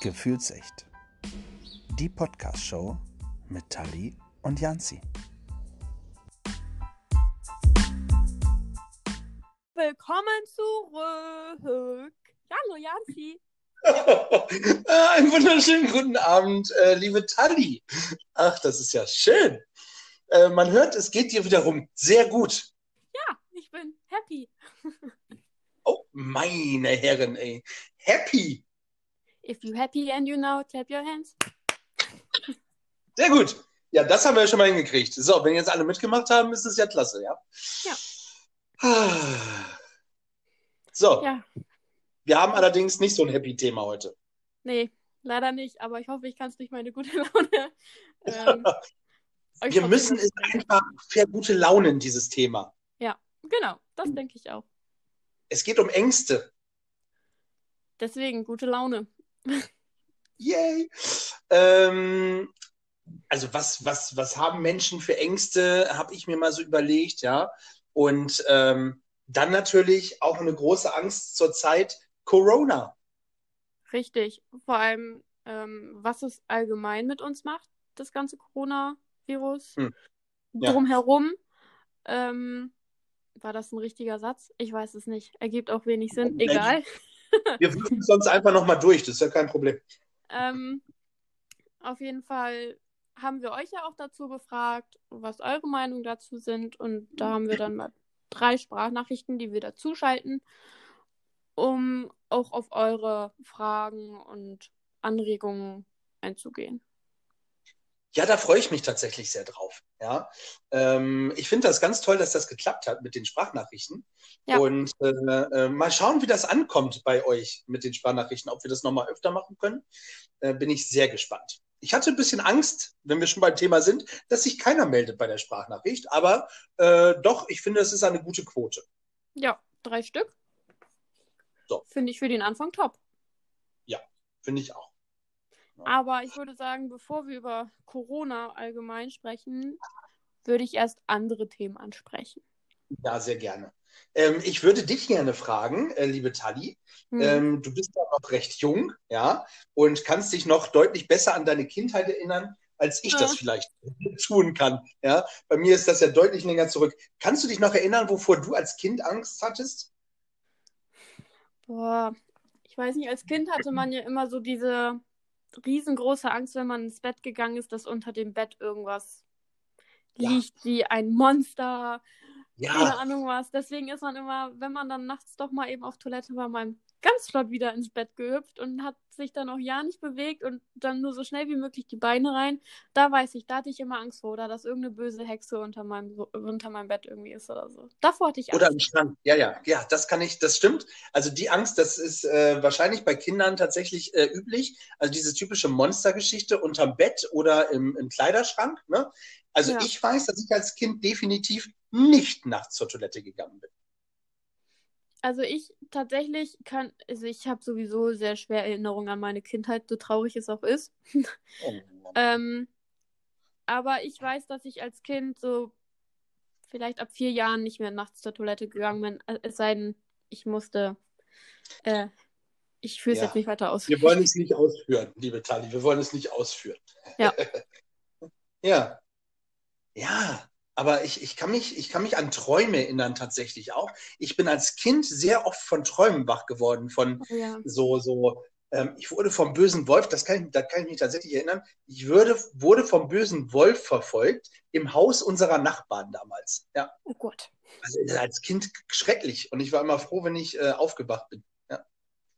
Gefühlsecht. Die Podcast-Show mit Tali und Janzi. Willkommen zurück. Hallo Janzi. Einen wunderschönen guten Abend, äh, liebe Tali. Ach, das ist ja schön. Äh, man hört, es geht dir wiederum sehr gut. Ja, ich bin happy. Oh, meine Herren, ey. Happy. If you happy and you know, clap your hands. Sehr gut. Ja, das haben wir ja schon mal hingekriegt. So, wenn jetzt alle mitgemacht haben, ist es ja klasse, ja? Ja. So, Ja, wir haben allerdings nicht so ein Happy-Thema heute. nee, leider nicht, aber ich hoffe, ich kann es durch meine gute Laune. Ähm, Wir müssen es einfach vergute dieses Thema. Genau, das denke ich auch. Es geht um Ängste. Deswegen gute Laune. Yay! Ähm, also was, was, was haben Menschen für Ängste, habe ich mir mal so überlegt, ja. Und ähm, dann natürlich auch eine große Angst zur Zeit Corona. Richtig. Vor allem, ähm, was es allgemein mit uns macht, das ganze Coronavirus. Hm. Ja. Drumherum. Ähm, war das ein richtiger Satz? Ich weiß es nicht. Ergibt auch wenig Sinn. Egal. Wir würfen es sonst einfach nochmal durch, das ist ja kein Problem. Ähm, auf jeden Fall haben wir euch ja auch dazu befragt, was eure Meinungen dazu sind. Und da haben wir dann mal drei Sprachnachrichten, die wir dazuschalten, um auch auf eure Fragen und Anregungen einzugehen. Ja, da freue ich mich tatsächlich sehr drauf. Ja, ähm, ich finde das ganz toll, dass das geklappt hat mit den Sprachnachrichten. Ja. Und äh, äh, mal schauen, wie das ankommt bei euch mit den Sprachnachrichten, ob wir das nochmal öfter machen können. Äh, bin ich sehr gespannt. Ich hatte ein bisschen Angst, wenn wir schon beim Thema sind, dass sich keiner meldet bei der Sprachnachricht. Aber äh, doch, ich finde, es ist eine gute Quote. Ja, drei Stück. So. Finde ich für den Anfang top. Finde ich auch. Aber ich würde sagen, bevor wir über Corona allgemein sprechen, würde ich erst andere Themen ansprechen. Ja, sehr gerne. Ähm, ich würde dich gerne fragen, äh, liebe Tali. Hm. Ähm, du bist ja noch recht jung, ja, und kannst dich noch deutlich besser an deine Kindheit erinnern, als ich das Ja. vielleicht tun kann. Ja, bei mir ist das ja deutlich länger zurück. Kannst du dich noch erinnern, wovor du als Kind Angst hattest? Boah, ich weiß nicht, als Kind hatte man ja immer so diese riesengroße Angst, wenn man ins Bett gegangen ist, dass unter dem Bett irgendwas Ja. liegt, wie ein Monster, keine Ja, Ahnung was. Deswegen ist man immer, wenn man dann nachts doch mal eben auf Toilette war, mal ganz flott wieder ins Bett gehüpft und hat sich dann auch ja nicht bewegt und dann nur so schnell wie möglich die Beine rein. Da weiß ich, da hatte ich immer Angst vor, oder dass irgendeine böse Hexe unter meinem, unter meinem Bett irgendwie ist oder so. Davor hatte ich Angst. oder im Schrank. Ja, ja, ja, das kann ich, das stimmt. Also die Angst, das ist äh, wahrscheinlich bei Kindern tatsächlich äh, üblich. Also diese typische Monstergeschichte unterm Bett oder im, im Kleiderschrank. Ne? Also Ja. ich weiß, dass ich als Kind definitiv nicht nachts zur Toilette gegangen bin. Also ich tatsächlich kann, also ich habe sowieso sehr schwer Erinnerungen an meine Kindheit, so traurig es auch ist. Oh. Ähm, aber ich weiß, dass ich als Kind so vielleicht ab vier Jahren nicht mehr nachts zur Toilette gegangen bin. äh, Es sei denn, ich musste. Äh, ich führe es Ja. jetzt nicht weiter aus. Wir wollen es nicht ausführen, liebe Tali, wir wollen es nicht ausführen. Ja. ja. Ja, aber ich, ich, kann mich, ich kann mich an Träume erinnern tatsächlich auch. Ich bin als Kind sehr oft von Träumen wach geworden, von Oh ja. so, so, ähm, ich wurde vom bösen Wolf, das kann ich, da kann ich mich tatsächlich erinnern, ich würde, wurde vom bösen Wolf verfolgt im Haus unserer Nachbarn damals. Ja, Oh Gott. also als Kind schrecklich und ich war immer froh, wenn ich äh, aufgewacht bin.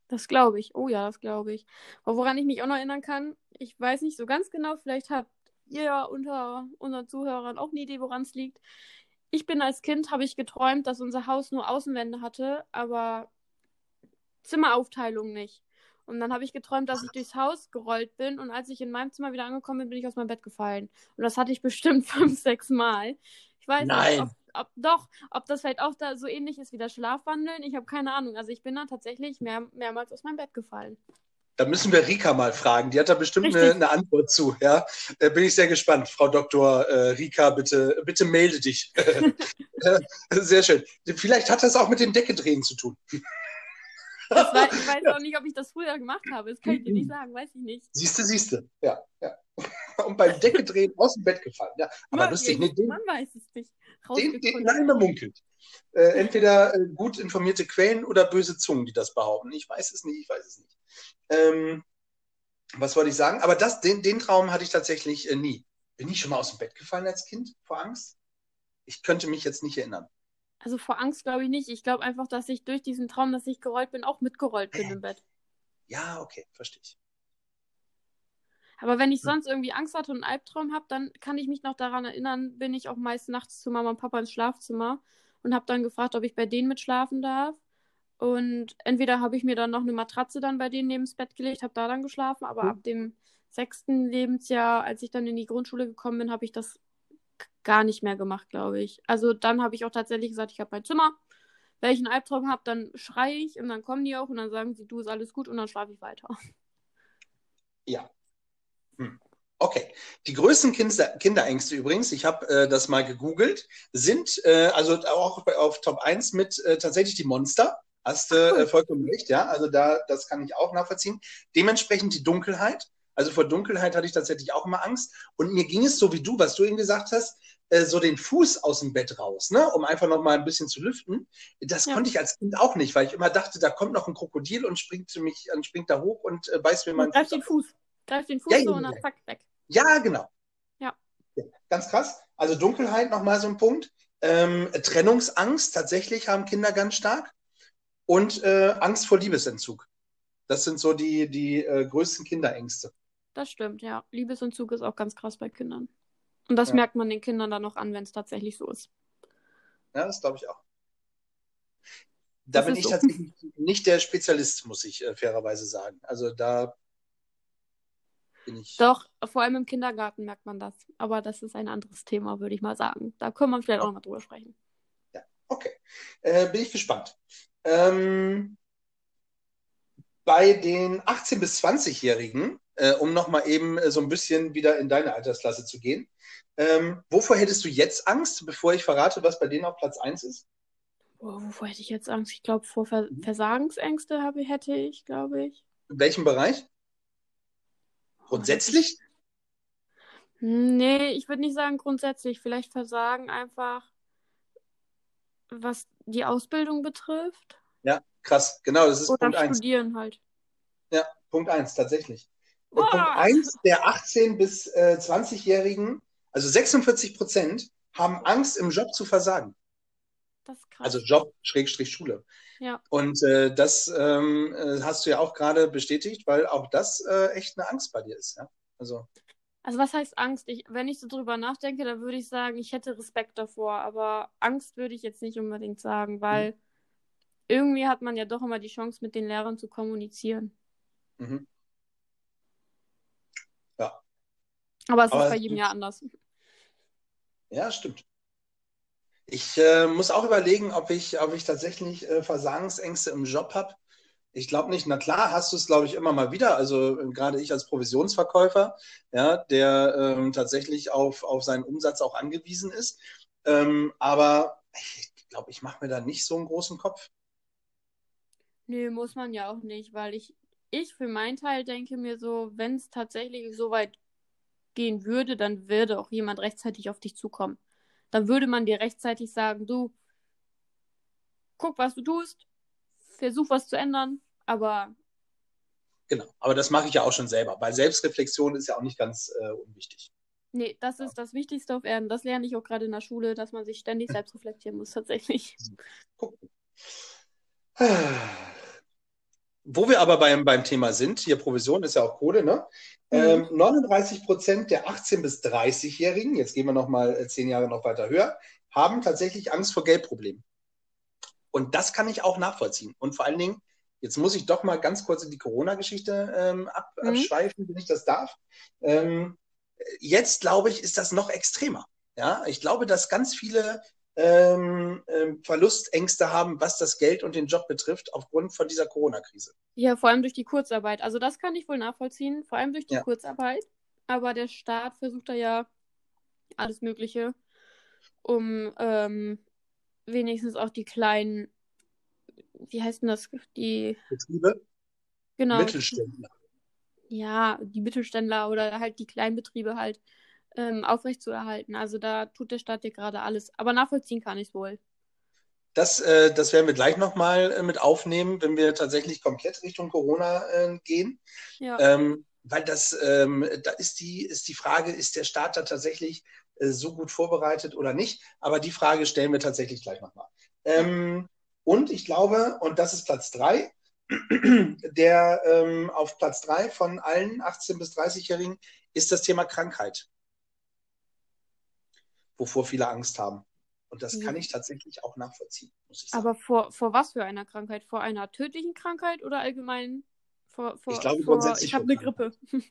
Das glaube ich. Oh ja, das glaube ich. Aber woran ich mich auch noch erinnern kann, ich weiß nicht so ganz genau, vielleicht habt ihr ja unter unseren Zuhörern auch eine Idee, woran es liegt. Ich bin als Kind, habe ich geträumt, dass unser Haus nur Außenwände hatte, aber Zimmeraufteilung nicht. Und dann habe ich geträumt, dass ich durchs Haus gerollt bin und als ich in meinem Zimmer wieder angekommen bin, bin ich aus meinem Bett gefallen. Und das hatte ich bestimmt fünf, sechs Mal. Ich weiß Nein. nicht, ob, ob doch, ob das vielleicht auch da so ähnlich ist wie das Schlafwandeln. Ich habe keine Ahnung. Also ich bin da tatsächlich mehr, mehrmals aus meinem Bett gefallen. Da müssen wir Rika mal fragen. Die hat da bestimmt eine, eine Antwort zu. Ja, da bin ich sehr gespannt. Frau Dr. Äh, Rika, bitte, bitte melde dich. Sehr schön. Vielleicht hat das auch mit dem Deckedrehen zu tun. War, ich weiß auch nicht, ob ich das früher gemacht habe. Das kann ich dir nicht sagen, weiß ich nicht. Siehste, siehste. Ja, ja. Und beim Decke drehen aus dem Bett gefallen. Ja, aber Man, lustig. Nee, den, man weiß es nicht. den, den, nein, man munkelt. Äh, entweder äh, gut informierte Quellen oder böse Zungen, die das behaupten. Ich weiß es nicht, ich weiß es nicht. Ähm, was wollte ich sagen? Aber das, den, den Traum hatte ich tatsächlich äh, nie. Bin ich schon mal aus dem Bett gefallen als Kind vor Angst? Ich könnte mich jetzt nicht erinnern. Also vor Angst glaube ich nicht. Ich glaube einfach, dass ich durch diesen Traum, dass ich gerollt bin, auch mitgerollt bin im Bett. Ja, okay, verstehe ich. Aber wenn ich Hm. sonst irgendwie Angst hatte und einen Albtraum habe, dann kann ich mich noch daran erinnern, bin ich auch meist nachts zu Mama und Papa ins Schlafzimmer und habe dann gefragt, ob ich bei denen mitschlafen darf. Und entweder habe ich mir dann noch eine Matratze dann bei denen neben das Bett gelegt, habe da dann geschlafen, aber Mhm. ab dem sechsten Lebensjahr, als ich dann in die Grundschule gekommen bin, habe ich das gar nicht mehr gemacht, glaube ich. Also dann habe ich auch tatsächlich gesagt, ich habe mein Zimmer. Wenn ich einen Albtraum habe, dann schreie ich und dann kommen die auch und dann sagen sie, du ist alles gut und dann schlafe ich weiter. Ja. Hm. Okay. Die größten Kinder, Kinderängste übrigens, ich habe äh, das mal gegoogelt, sind äh, also auch bei, auf Top 1 mit äh, tatsächlich die Monster. Hast du äh, vollkommen recht, ja. Also da, das kann ich auch nachvollziehen. Dementsprechend die Dunkelheit. Also vor Dunkelheit hatte ich tatsächlich auch immer Angst. Und mir ging es so wie du, was du eben gesagt hast, äh, so den Fuß aus dem Bett raus, ne, um einfach noch mal ein bisschen zu lüften. Das Ja. konnte ich als Kind auch nicht, weil ich immer dachte, da kommt noch ein Krokodil und springt mich, und springt da hoch und äh, beißt mir meinen Greif den. Fuß. Greif den Fuß Ja, so ja, und dann zack, weg. Ja, genau. Ja. Ja, Ganz krass. Also Dunkelheit nochmal so ein Punkt. Ähm, Trennungsangst tatsächlich haben Kinder ganz stark. Und äh, Angst vor Liebesentzug. Das sind so die, die äh, größten Kinderängste. Das stimmt, ja. Liebesentzug ist auch ganz krass bei Kindern. Und das Ja. merkt man den Kindern dann noch an, wenn es tatsächlich so ist. Ja, das glaube ich auch. Da Das bin ich so. tatsächlich nicht der Spezialist, muss ich äh, fairerweise sagen. Also da bin ich. Doch, vor allem im Kindergarten merkt man das. Aber das ist ein anderes Thema, würde ich mal sagen. Da können wir vielleicht auch noch mal drüber sprechen. Okay, äh, bin ich gespannt. Ähm, bei den 18- bis 20-Jährigen, äh, um nochmal eben äh, so ein bisschen wieder in deine Altersklasse zu gehen, ähm, wovor hättest du jetzt Angst, bevor ich verrate, was bei denen auf Platz 1 ist? Boah, wovor hätte ich jetzt Angst? Ich glaube, vor Ver Versagensängste habe, hätte ich, glaube ich. In welchem Bereich? Grundsätzlich? Nee, ich würde nicht sagen grundsätzlich. Vielleicht Versagen einfach, was die Ausbildung betrifft. Ja, krass. Genau, das ist Oder Punkt 1. studieren halt. Ja, Punkt 1, tatsächlich. Boah. Punkt 1 der 18- bis äh, 20-Jährigen, also 46 Prozent, haben Angst, im Job zu versagen. Also Job, Schrägstrich Schule. Ja. Und äh, das ähm, äh, hast du ja auch gerade bestätigt, weil auch das äh, echt eine Angst bei dir ist. Ja? Also, Also was heißt Angst? Ich, wenn ich so drüber nachdenke, dann würde ich sagen, ich hätte Respekt davor, aber Angst würde ich jetzt nicht unbedingt sagen, weil irgendwie hat man ja doch immer die Chance, mit den Lehrern zu kommunizieren. mhm. Aber es Aber ist bei jedem Jahr anders. ja, stimmt. Ich äh, muss auch überlegen, ob ich, ob ich tatsächlich äh, Versagensängste im Job habe. Ich glaube nicht. Na klar, hast du es, glaube ich, immer mal wieder. Also äh, gerade ich als Provisionsverkäufer, ja, der ähm, tatsächlich auf, auf seinen Umsatz auch angewiesen ist. Ähm, aber ich glaube, ich mache mir da nicht so einen großen Kopf. Nö, muss man ja auch nicht, weil ich, ich für meinen Teil denke mir so, wenn es tatsächlich so weit gehen würde, dann würde auch jemand rechtzeitig auf dich zukommen. Dann würde man dir rechtzeitig sagen, du, guck, was du tust, versuch was zu ändern, aber Genau. Aber das mache ich ja auch schon selber, weil Selbstreflexion ist ja auch nicht ganz äh, unwichtig. nee, das ist das Wichtigste auf Erden. Das lerne ich auch gerade in der Schule, dass man sich ständig selbst reflektieren muss, tatsächlich. Gucken. Wo wir aber beim, beim Thema sind, hier Provision ist ja auch Kohle, ne? Mhm. Ähm, 39 Prozent der 18- bis 30-Jährigen, jetzt gehen wir nochmal äh, zehn Jahre noch weiter höher, haben tatsächlich Angst vor Geldproblemen. Und das kann ich auch nachvollziehen. Und vor allen Dingen, jetzt muss ich doch mal ganz kurz in die Corona-Geschichte ähm, ab, Mhm. abschweifen, wenn ich das darf. Ähm, jetzt, glaube ich, ist das noch extremer. Ja, ich glaube, dass ganz viele ähm, ähm, Verlustängste haben, was das Geld und den Job betrifft, aufgrund von dieser Corona-Krise. Ja, vor allem durch die Kurzarbeit. Also das kann ich wohl nachvollziehen, vor allem durch die Ja. Kurzarbeit. Aber der Staat versucht da ja alles Mögliche, um ähm, wenigstens auch die kleinen wie heißt denn das? Die Betriebe, genau. Mittelständler. Ja, die Mittelständler oder halt die Kleinbetriebe halt ähm, aufrechtzuerhalten. Also da tut der Staat ja gerade alles. Aber nachvollziehen kann ich es wohl. Das, äh, das werden wir gleich nochmal äh, mit aufnehmen, wenn wir tatsächlich komplett Richtung Corona äh, gehen. Ja. Ähm, weil das, ähm, da ist die, ist die Frage, ist der Staat da tatsächlich äh, so gut vorbereitet oder nicht? Aber die Frage stellen wir tatsächlich gleich nochmal. Ähm, und ich glaube, und das ist Platz drei, der ähm, auf Platz drei von allen 18- bis 30-Jährigen ist das Thema Krankheit, wovor viele Angst haben. Und das Ja. kann ich tatsächlich auch nachvollziehen, muss ich sagen. Aber vor, vor was für einer Krankheit? Vor einer tödlichen Krankheit oder allgemein vor, vor, Ich glaube vor grundsätzlich ich habe eine Grippe.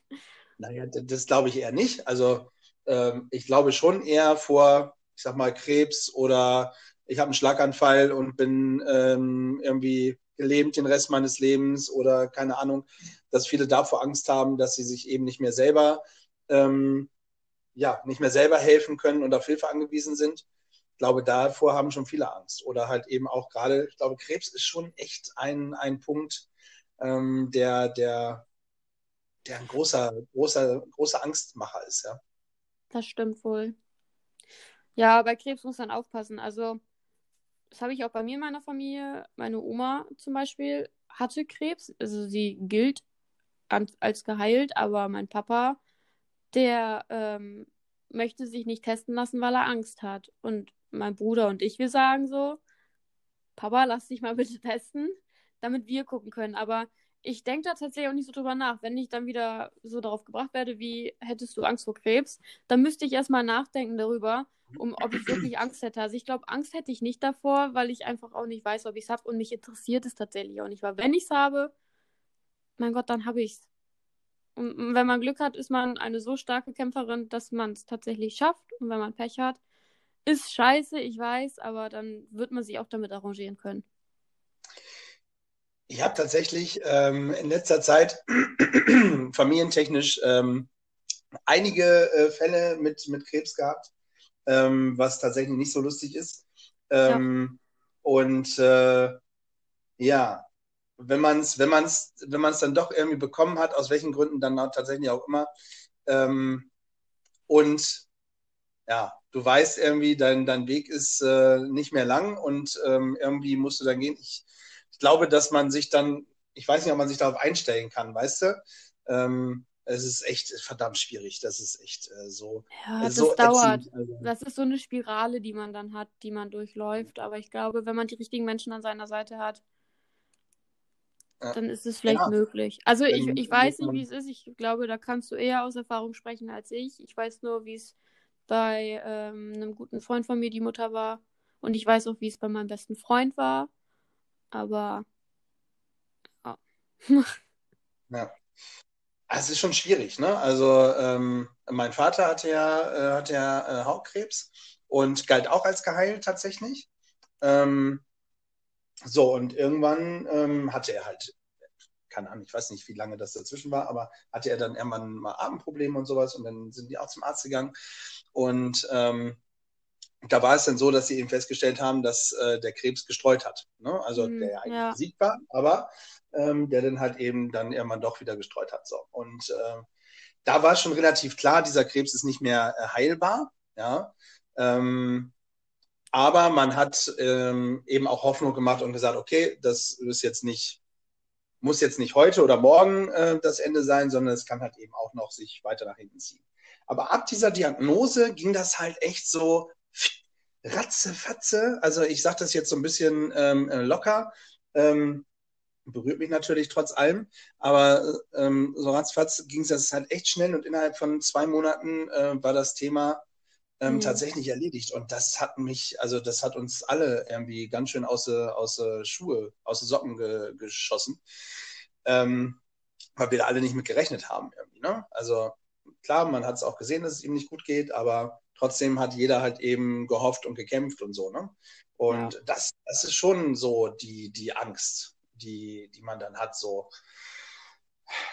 Naja, das glaube ich eher nicht. Also ähm, ich glaube schon eher vor, ich sag mal, Krebs oder ich habe einen Schlaganfall und bin ähm, irgendwie gelähmt den Rest meines Lebens oder keine Ahnung, dass viele davor Angst haben, dass sie sich eben nicht mehr selber, ähm, ja, nicht mehr selber helfen können und auf Hilfe angewiesen sind. Ich glaube, davor haben schon viele Angst. Oder halt eben auch gerade, ich glaube, Krebs ist schon echt ein, ein Punkt, ähm, der, der, der ein großer, großer, großer Angstmacher ist, ja. Das stimmt wohl. Ja, bei Krebs muss man aufpassen. Also, das habe ich auch bei mir in meiner Familie. Meine Oma zum Beispiel hatte Krebs. Also, sie gilt als geheilt, aber mein Papa, der ähm, möchte sich nicht testen lassen, weil er Angst hat. Und mein Bruder und ich, wir sagen so: Papa, lass dich mal bitte testen, damit wir gucken können. Aber ich denke da tatsächlich auch nicht so drüber nach. Wenn ich dann wieder so darauf gebracht werde, wie hättest du Angst vor Krebs, dann müsste ich erstmal nachdenken darüber, um, ob ich wirklich Angst hätte. Also ich glaube, Angst hätte ich nicht davor, weil ich einfach auch nicht weiß, ob ich es habe und mich interessiert es tatsächlich auch nicht. Weil wenn ich es habe, mein Gott, dann habe ich es. Und wenn man Glück hat, ist man eine so starke Kämpferin, dass man es tatsächlich schafft. Und wenn man Pech hat, ist scheiße, ich weiß, aber dann wird man sich auch damit arrangieren können. Ich habe tatsächlich ähm, in letzter Zeit familientechnisch ähm, einige äh, Fälle mit, mit Krebs gehabt, ähm, was tatsächlich nicht so lustig ist. Ähm, Und äh, ja, wenn man es wenn man's, wenn man's dann doch irgendwie bekommen hat, aus welchen Gründen dann auch tatsächlich auch immer, ähm, und ja, du weißt irgendwie, dein, dein Weg ist äh, nicht mehr lang und ähm, irgendwie musst du dann gehen. Ich, ich glaube, dass man sich dann, ich weiß nicht, ob man sich darauf einstellen kann, weißt du? Ähm, es ist echt verdammt schwierig. Das ist echt äh, so. Ja, das so dauert. ätzend. Also, Das ist so eine Spirale, die man dann hat, die man durchläuft. Aber ich glaube, wenn man die richtigen Menschen an seiner Seite hat. Dann ist es vielleicht Ja. möglich. Also ich, ich weiß nicht, wie es ist. Ich glaube, da kannst du eher aus Erfahrung sprechen als ich. Ich weiß nur, wie es bei ähm, einem guten Freund von mir die Mutter war. Und ich weiß auch, wie es bei meinem besten Freund war. Aber ja. Ja. Es ist schon schwierig, ne? Also ähm, mein Vater hatte ja, äh, hatte ja äh, Hautkrebs und galt auch als geheilt tatsächlich. Ähm, so, und irgendwann ähm, hatte er halt, keine Ahnung, ich weiß nicht, wie lange das dazwischen war, aber hatte er dann irgendwann mal Atemprobleme und sowas und dann sind die auch zum Arzt gegangen. Und ähm, da war es dann so, dass sie eben festgestellt haben, dass äh, der Krebs gestreut hat. Ne? Also Hm, der ja eigentlich ja. besiegt war, aber ähm, der dann halt eben dann irgendwann doch wieder gestreut hat. So. Und äh, da war schon relativ klar, dieser Krebs ist nicht mehr äh, heilbar. Ja. Ähm, aber man hat ähm, eben auch Hoffnung gemacht und gesagt, okay, das ist jetzt nicht, muss jetzt nicht heute oder morgen äh, das Ende sein, sondern es kann halt eben auch noch sich weiter nach hinten ziehen. Aber ab dieser Diagnose ging das halt echt so ratzefatze. Also ich sage das jetzt so ein bisschen ähm, äh, locker. Ähm, berührt mich natürlich trotz allem, aber ähm, so ratzfatz ging es halt echt schnell und innerhalb von zwei Monaten äh, war das Thema ähm, Mhm. tatsächlich erledigt. Und das hat mich, also das hat uns alle irgendwie ganz schön aus, aus äh, Schuhe, aus den Socken ge geschossen, ähm, weil wir da alle nicht mit gerechnet haben irgendwie. Ne? Also klar, man hat es auch gesehen, dass es ihm nicht gut geht, aber trotzdem hat jeder halt eben gehofft und gekämpft und so. Ne? Und das, das ist schon so die, die Angst, die, die man dann hat. So.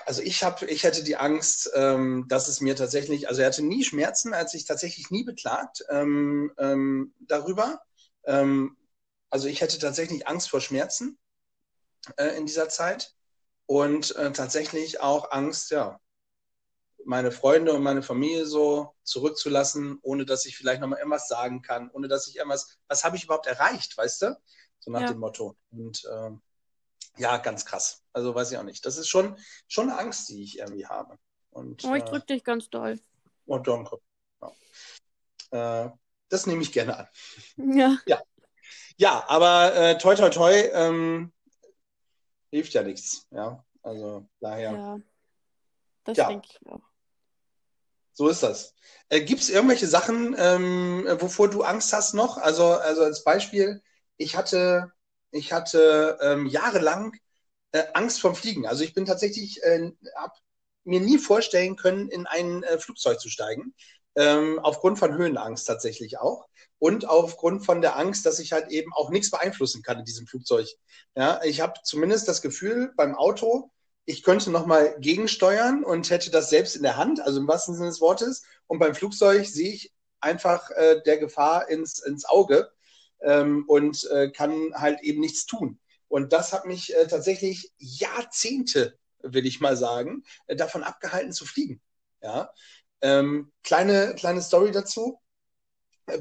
Also ich habe, ich hätte die Angst, ähm, dass es mir tatsächlich, also er hatte nie Schmerzen, als sich tatsächlich nie beklagt ähm, ähm, darüber. Ähm, also ich hätte tatsächlich Angst vor Schmerzen. äh, in dieser Zeit und äh, tatsächlich auch Angst, ja, meine Freunde und meine Familie so zurückzulassen, ohne dass ich vielleicht nochmal irgendwas sagen kann, ohne dass ich irgendwas, was habe ich überhaupt erreicht, weißt du? So nach ja. dem Motto. Und ähm, ja, ganz krass. Also weiß ich auch nicht. Das ist schon, schon eine Angst, die ich irgendwie habe. Und, oh, ich drücke äh, dich ganz doll. Oh, danke. Ja. Äh, das nehme ich gerne an. Ja. Ja, ja aber äh, toi, toi, toi, ähm, hilft ja nichts. Ja, also daher. Ja, das ja. denke ich auch. So ist das. Äh, Gibt es irgendwelche Sachen, ähm, wovor du Angst hast noch? Also, also als Beispiel, ich hatte, ich hatte ähm, jahrelang äh, Angst vom Fliegen. Also ich bin tatsächlich, äh, habe mir nie vorstellen können, in ein äh, Flugzeug zu steigen. Ähm, aufgrund von Höhenangst tatsächlich auch. Und aufgrund von der Angst, dass ich halt eben auch nichts beeinflussen kann in diesem Flugzeug. Ja, ich habe zumindest das Gefühl beim Auto, ich könnte nochmal gegensteuern und hätte das selbst in der Hand, also im wahrsten Sinne des Wortes. Und beim Flugzeug sehe ich einfach äh, der Gefahr ins, ins Auge ähm, und äh, kann halt eben nichts tun. Und das hat mich äh, tatsächlich Jahrzehnte, will ich mal sagen, äh, davon abgehalten zu fliegen. Ja. Ähm, kleine, kleine Story dazu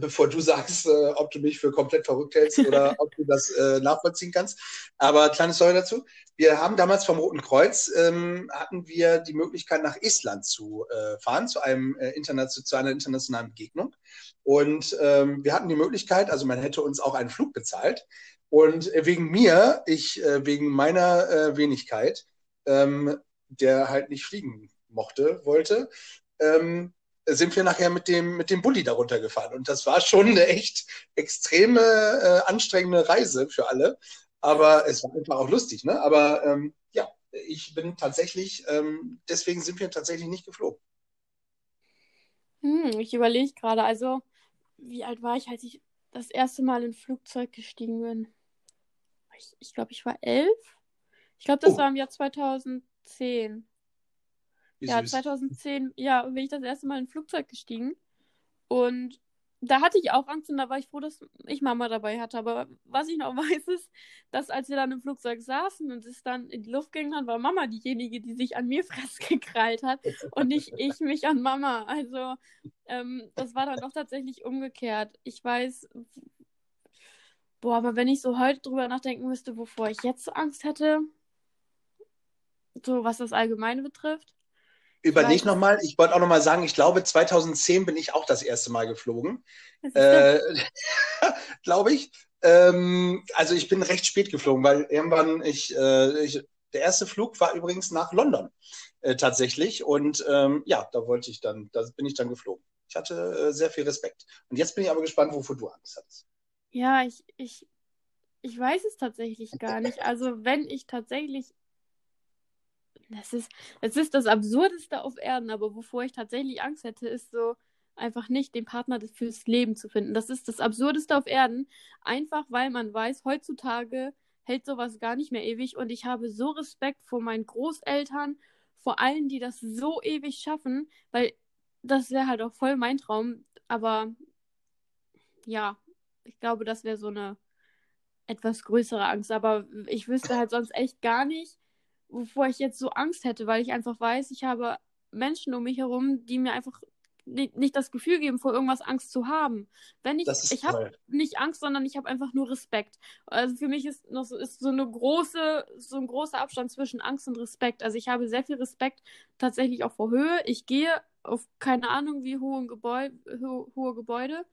bevor du sagst, äh, ob du mich für komplett verrückt hältst oder ob du das äh, nachvollziehen kannst. Aber kleine Story dazu. Wir haben damals vom Roten Kreuz, ähm, hatten wir die Möglichkeit, nach Estland zu äh, fahren, zu, einem, äh, Internation zu einer internationalen Begegnung. Und ähm, wir hatten die Möglichkeit, also man hätte uns auch einen Flug bezahlt. Und wegen mir, ich, äh, wegen meiner äh, Wenigkeit, ähm, der halt nicht fliegen mochte, wollte, ähm, sind wir nachher mit dem, mit dem Bulli darunter gefahren. Und das war schon eine echt extreme, äh, anstrengende Reise für alle. Aber es war einfach auch lustig, ne? Aber ähm, ja, ich bin tatsächlich, ähm, deswegen sind wir tatsächlich nicht geflogen. Hm, ich überlege gerade, also, wie alt war ich, als ich das erste Mal in ein Flugzeug gestiegen bin? Ich, ich glaube, ich war elf. Ich glaube, das oh. war im Jahr 2010. Wie ja, süß. 2010, ja, bin ich das erste Mal in ein Flugzeug gestiegen. Und da hatte ich auch Angst und da war ich froh, dass ich Mama dabei hatte. Aber was ich noch weiß, ist, dass als wir dann im Flugzeug saßen und es dann in die Luft ging, dann war Mama diejenige, die sich an mir festgekrallt hat und nicht ich mich an Mama. Also ähm, das war dann doch tatsächlich umgekehrt. Ich weiß, boah, aber wenn ich so heute drüber nachdenken müsste, wovor ich jetzt so Angst hätte, so was das Allgemeine betrifft, Überleg nochmal, ich wollte auch nochmal sagen, ich glaube, 2010 bin ich auch das erste Mal geflogen. Äh, glaube ich. Ähm, also ich bin recht spät geflogen, weil irgendwann ich, äh, ich der erste Flug war übrigens nach London äh, tatsächlich. Und ähm, ja, da wollte ich dann, da bin ich dann geflogen. Ich hatte äh, sehr viel Respekt. Und jetzt bin ich aber gespannt, wovor du Angst hast. Ja, ich, ich, ich weiß es tatsächlich gar nicht. Also wenn ich tatsächlich das ist, das ist das Absurdeste auf Erden, aber wovor ich tatsächlich Angst hätte, ist so einfach nicht den Partner fürs Leben zu finden. Das ist das Absurdeste auf Erden, einfach weil man weiß, heutzutage hält sowas gar nicht mehr ewig. Und ich habe so Respekt vor meinen Großeltern, vor allen, die das so ewig schaffen, weil das wäre halt auch voll mein Traum, aber ja, ich glaube, das wäre so eine etwas größere Angst, aber ich wüsste halt sonst echt gar nicht, wovor ich jetzt so Angst hätte, weil ich einfach weiß, ich habe Menschen um mich herum, die mir einfach nicht das Gefühl geben, vor irgendwas Angst zu haben. Wenn ich, ich habe nicht Angst, sondern ich habe einfach nur Respekt. Also für mich ist noch so, ist so eine große, so ein großer Abstand zwischen Angst und Respekt. Also ich habe sehr viel Respekt tatsächlich auch vor Höhe. Ich gehe auf keine Ahnung wie hohe Gebäude, ho hohe Gebäude,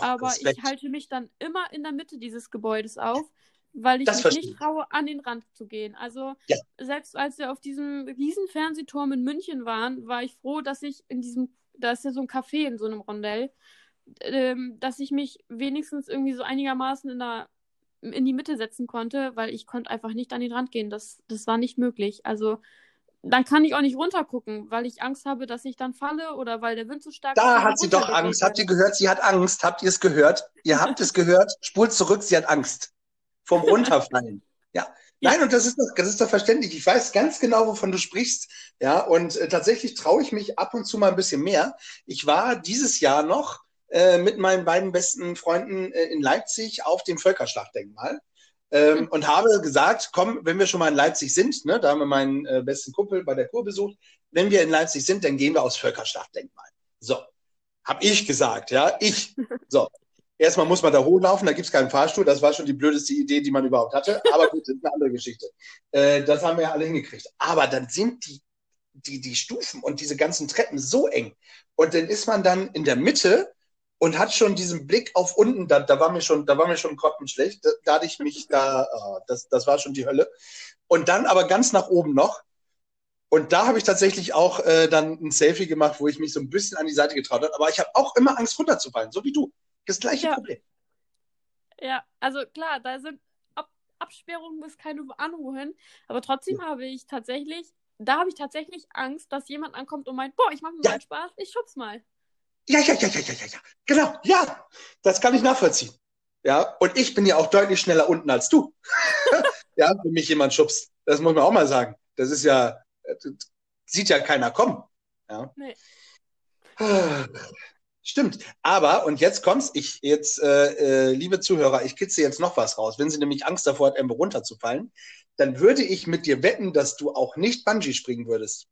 aber Respekt. ich halte mich dann immer in der Mitte dieses Gebäudes auf, weil ich das mich nicht traue, an den Rand zu gehen. Also ja. selbst als wir auf diesem riesen Fernsehturm in München waren, war ich froh, dass ich in diesem, da ist ja so ein Café in so einem Rondell, ähm, dass ich mich wenigstens irgendwie so einigermaßen in, der, in die Mitte setzen konnte, weil ich konnte einfach nicht an den Rand gehen. Das, das war nicht möglich. Also dann kann ich auch nicht runtergucken, weil ich Angst habe, dass ich dann falle oder weil der Wind zu stark da ist. Da hat sie doch Angst. Habt ihr gehört? Sie hat Angst. Habt ihr es gehört? Ihr habt es gehört. Spult zurück, sie hat Angst vom Runterfallen. ja. ja. Nein, und das ist, doch, das ist doch verständlich. Ich weiß ganz genau, wovon du sprichst. Ja, und äh, tatsächlich traue ich mich ab und zu mal ein bisschen mehr. Ich war dieses Jahr noch äh, mit meinen beiden besten Freunden äh, in Leipzig auf dem Völkerschlachtdenkmal. ähm, und habe gesagt, komm, wenn wir schon mal in Leipzig sind, ne, da haben wir meinen äh, besten Kumpel bei der Kur besucht, wenn wir in Leipzig sind, dann gehen wir aufs Völkerschlachtdenkmal. So, hab ich gesagt, ja, ich. So, erstmal muss man da hochlaufen, da gibt's keinen Fahrstuhl, das war schon die blödeste Idee, die man überhaupt hatte, aber gut, das ist eine andere Geschichte. Äh, das haben wir ja alle hingekriegt. Aber dann sind die, die, die Stufen und diese ganzen Treppen so eng und dann ist man dann in der Mitte und hat schon diesen Blick auf unten, da, da war mir schon, da war mir schon schlecht, da, da hatte ich mich da, oh, das, das war schon die Hölle. Und dann aber ganz nach oben noch. Und da habe ich tatsächlich auch äh, dann ein Selfie gemacht, wo ich mich so ein bisschen an die Seite getraut habe. Aber ich habe auch immer Angst runterzufallen, so wie du. Das gleiche Ja. Problem. Ja, also klar, da sind Ab Absperrungen bis keine wohin. Aber trotzdem habe ich tatsächlich, da habe ich tatsächlich Angst, dass jemand ankommt und meint, boah, ich mache mir Ja. mal Spaß, ich schub's mal. Ja, ja, ja, ja, ja, ja, ja. Genau, ja. Das kann ich nachvollziehen. Ja, und ich bin ja auch deutlich schneller unten als du. ja, wenn mich jemand schubst. Das muss man auch mal sagen. Das ist ja, das sieht ja keiner kommen. Ja. Nee. Stimmt. Aber, und jetzt kommt's, ich, jetzt, äh, äh, liebe Zuhörer, ich kitze jetzt noch was raus. Wenn sie nämlich Angst davor hat, irgendwo runterzufallen, dann würde ich mit dir wetten, dass du auch nicht Bungee springen würdest.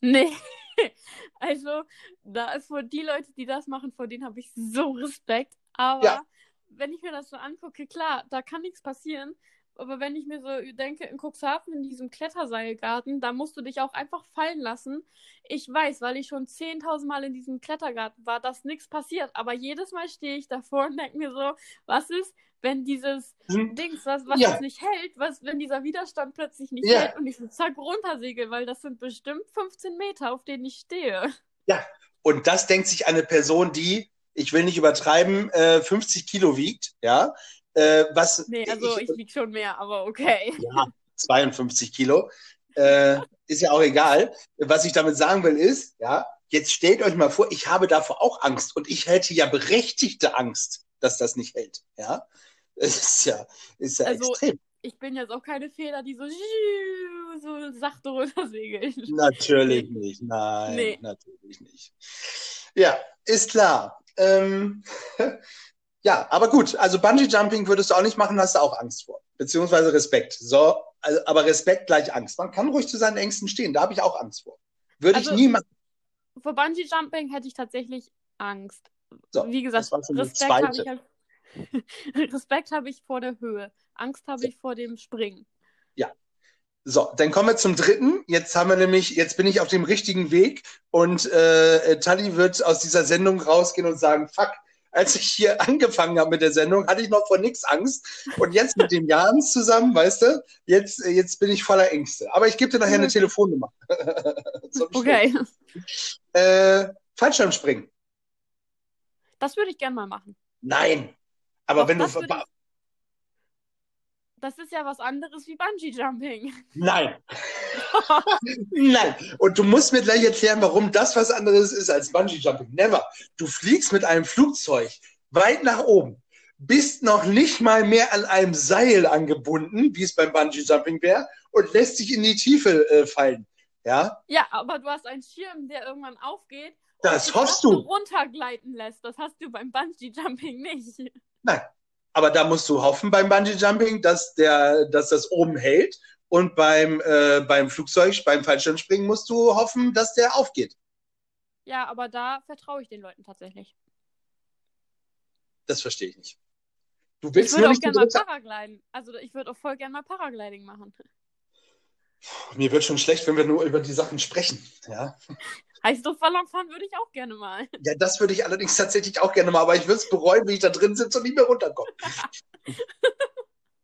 Nee. Also, da ist vor die Leute, die das machen, vor denen habe ich so Respekt. Aber Ja. wenn ich mir das so angucke, klar, da kann nichts passieren. Aber wenn ich mir so denke, in Cuxhaven, in diesem Kletterseilgarten, da musst du dich auch einfach fallen lassen. Ich weiß, weil ich schon 10.000 Mal in diesem Klettergarten war, dass nichts passiert. Aber jedes Mal stehe ich davor und denke mir so, was ist, wenn dieses Hm? Dings, was, was Ja. das nicht hält, was, wenn dieser Widerstand plötzlich nicht Ja. hält und ich so zack runtersegel, weil das sind bestimmt 15 Meter, auf denen ich stehe. Und das denkt sich eine Person, die, ich will nicht übertreiben, äh, 50 Kilo wiegt, ja, äh, was Nee, also ich wiege schon mehr, aber okay. ja, 52 Kilo, äh, ist ja auch egal. Was ich damit sagen will ist, ja, jetzt stellt euch mal vor, ich habe davor auch Angst und ich hätte ja berechtigte Angst, dass das nicht hält, ja. Es ist ja, ist ja Also, extrem. Ich bin jetzt auch keine Feder, die so, so sachte runtersegeln. Natürlich nicht, nein, Nee. natürlich nicht. Ja, ist klar. Ähm, ja, aber gut, also Bungee Jumping würdest du auch nicht machen, hast du auch Angst vor. Beziehungsweise Respekt. So, also, aber Respekt gleich Angst. Man kann ruhig zu seinen Ängsten stehen, da habe ich auch Angst vor. Würde Also, ich nie machen. Vor Bungee Jumping hätte ich tatsächlich Angst. So, Wie gesagt, die Respekt habe ich, halt, Respekt habe ich vor der Höhe. Angst habe So. ich vor dem Springen. So, dann kommen wir zum dritten. Jetzt haben wir nämlich, jetzt bin ich auf dem richtigen Weg und äh, Tali wird aus dieser Sendung rausgehen und sagen, fuck, als ich hier angefangen habe mit der Sendung, hatte ich noch vor nichts Angst. Und jetzt mit dem Jans zusammen, weißt du, jetzt, jetzt bin ich voller Ängste. Aber ich gebe dir nachher eine. Telefonnummer. Okay. Äh, Fallschirmspringen. Das würde ich gern mal machen. Nein. Aber Doch, wenn du. Das ist ja was anderes wie Bungee Jumping. Nein. Nein. Und du musst mir gleich erklären, warum das was anderes ist als Bungee Jumping. Never. Du fliegst mit einem Flugzeug weit nach oben, bist noch nicht mal mehr an einem Seil angebunden, wie es beim Bungee Jumping wäre, und lässt dich in die Tiefe äh, fallen. Ja, Ja, aber du hast einen Schirm, der irgendwann aufgeht. und das dich hoffst du. runtergleiten lässt. Das hast du beim Bungee Jumping nicht. Nein. Aber da musst du hoffen beim Bungee Jumping, dass der, dass das oben hält. Und beim, äh, beim Flugzeug, beim Fallschirmspringen musst du hoffen, dass der aufgeht. Ja, aber da vertraue ich den Leuten tatsächlich. Das verstehe ich nicht. Du Ich willst würde nur auch gerne mal Paragliden. Also ich würde auch voll gerne mal Paragliding machen. Mir wird schon schlecht, wenn wir nur über die Sachen sprechen. Ja, Heißluftballon fahren würde ich auch gerne mal. ja das würde ich allerdings tatsächlich auch gerne mal, aber ich würde es bereuen, wenn ich da drin sitze und nicht mehr runterkomme.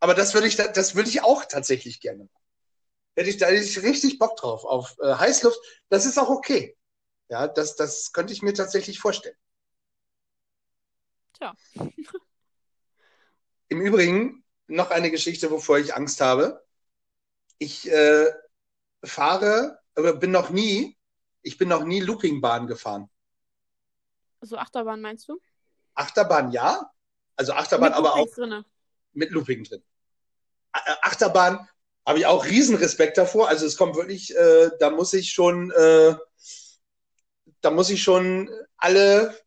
aber das würde ich, das würde ich auch tatsächlich gerne machen. Hätte ich, da hätte ich richtig Bock drauf, auf äh, Heißluft. Das ist auch okay. Ja, das, das könnte ich mir tatsächlich vorstellen. Tja. Im Übrigen noch eine Geschichte, wovor ich Angst habe. Ich äh, fahre, aber bin noch nie, ich bin noch nie Loopingbahn gefahren. So Achterbahn meinst du? Achterbahn ja, also Achterbahn Mit aber auch drinne. mit Looping drin. Äh, Achterbahn habe ich auch riesen Respekt davor. Also es kommt wirklich, äh, da muss ich schon, äh, da muss ich schon alle,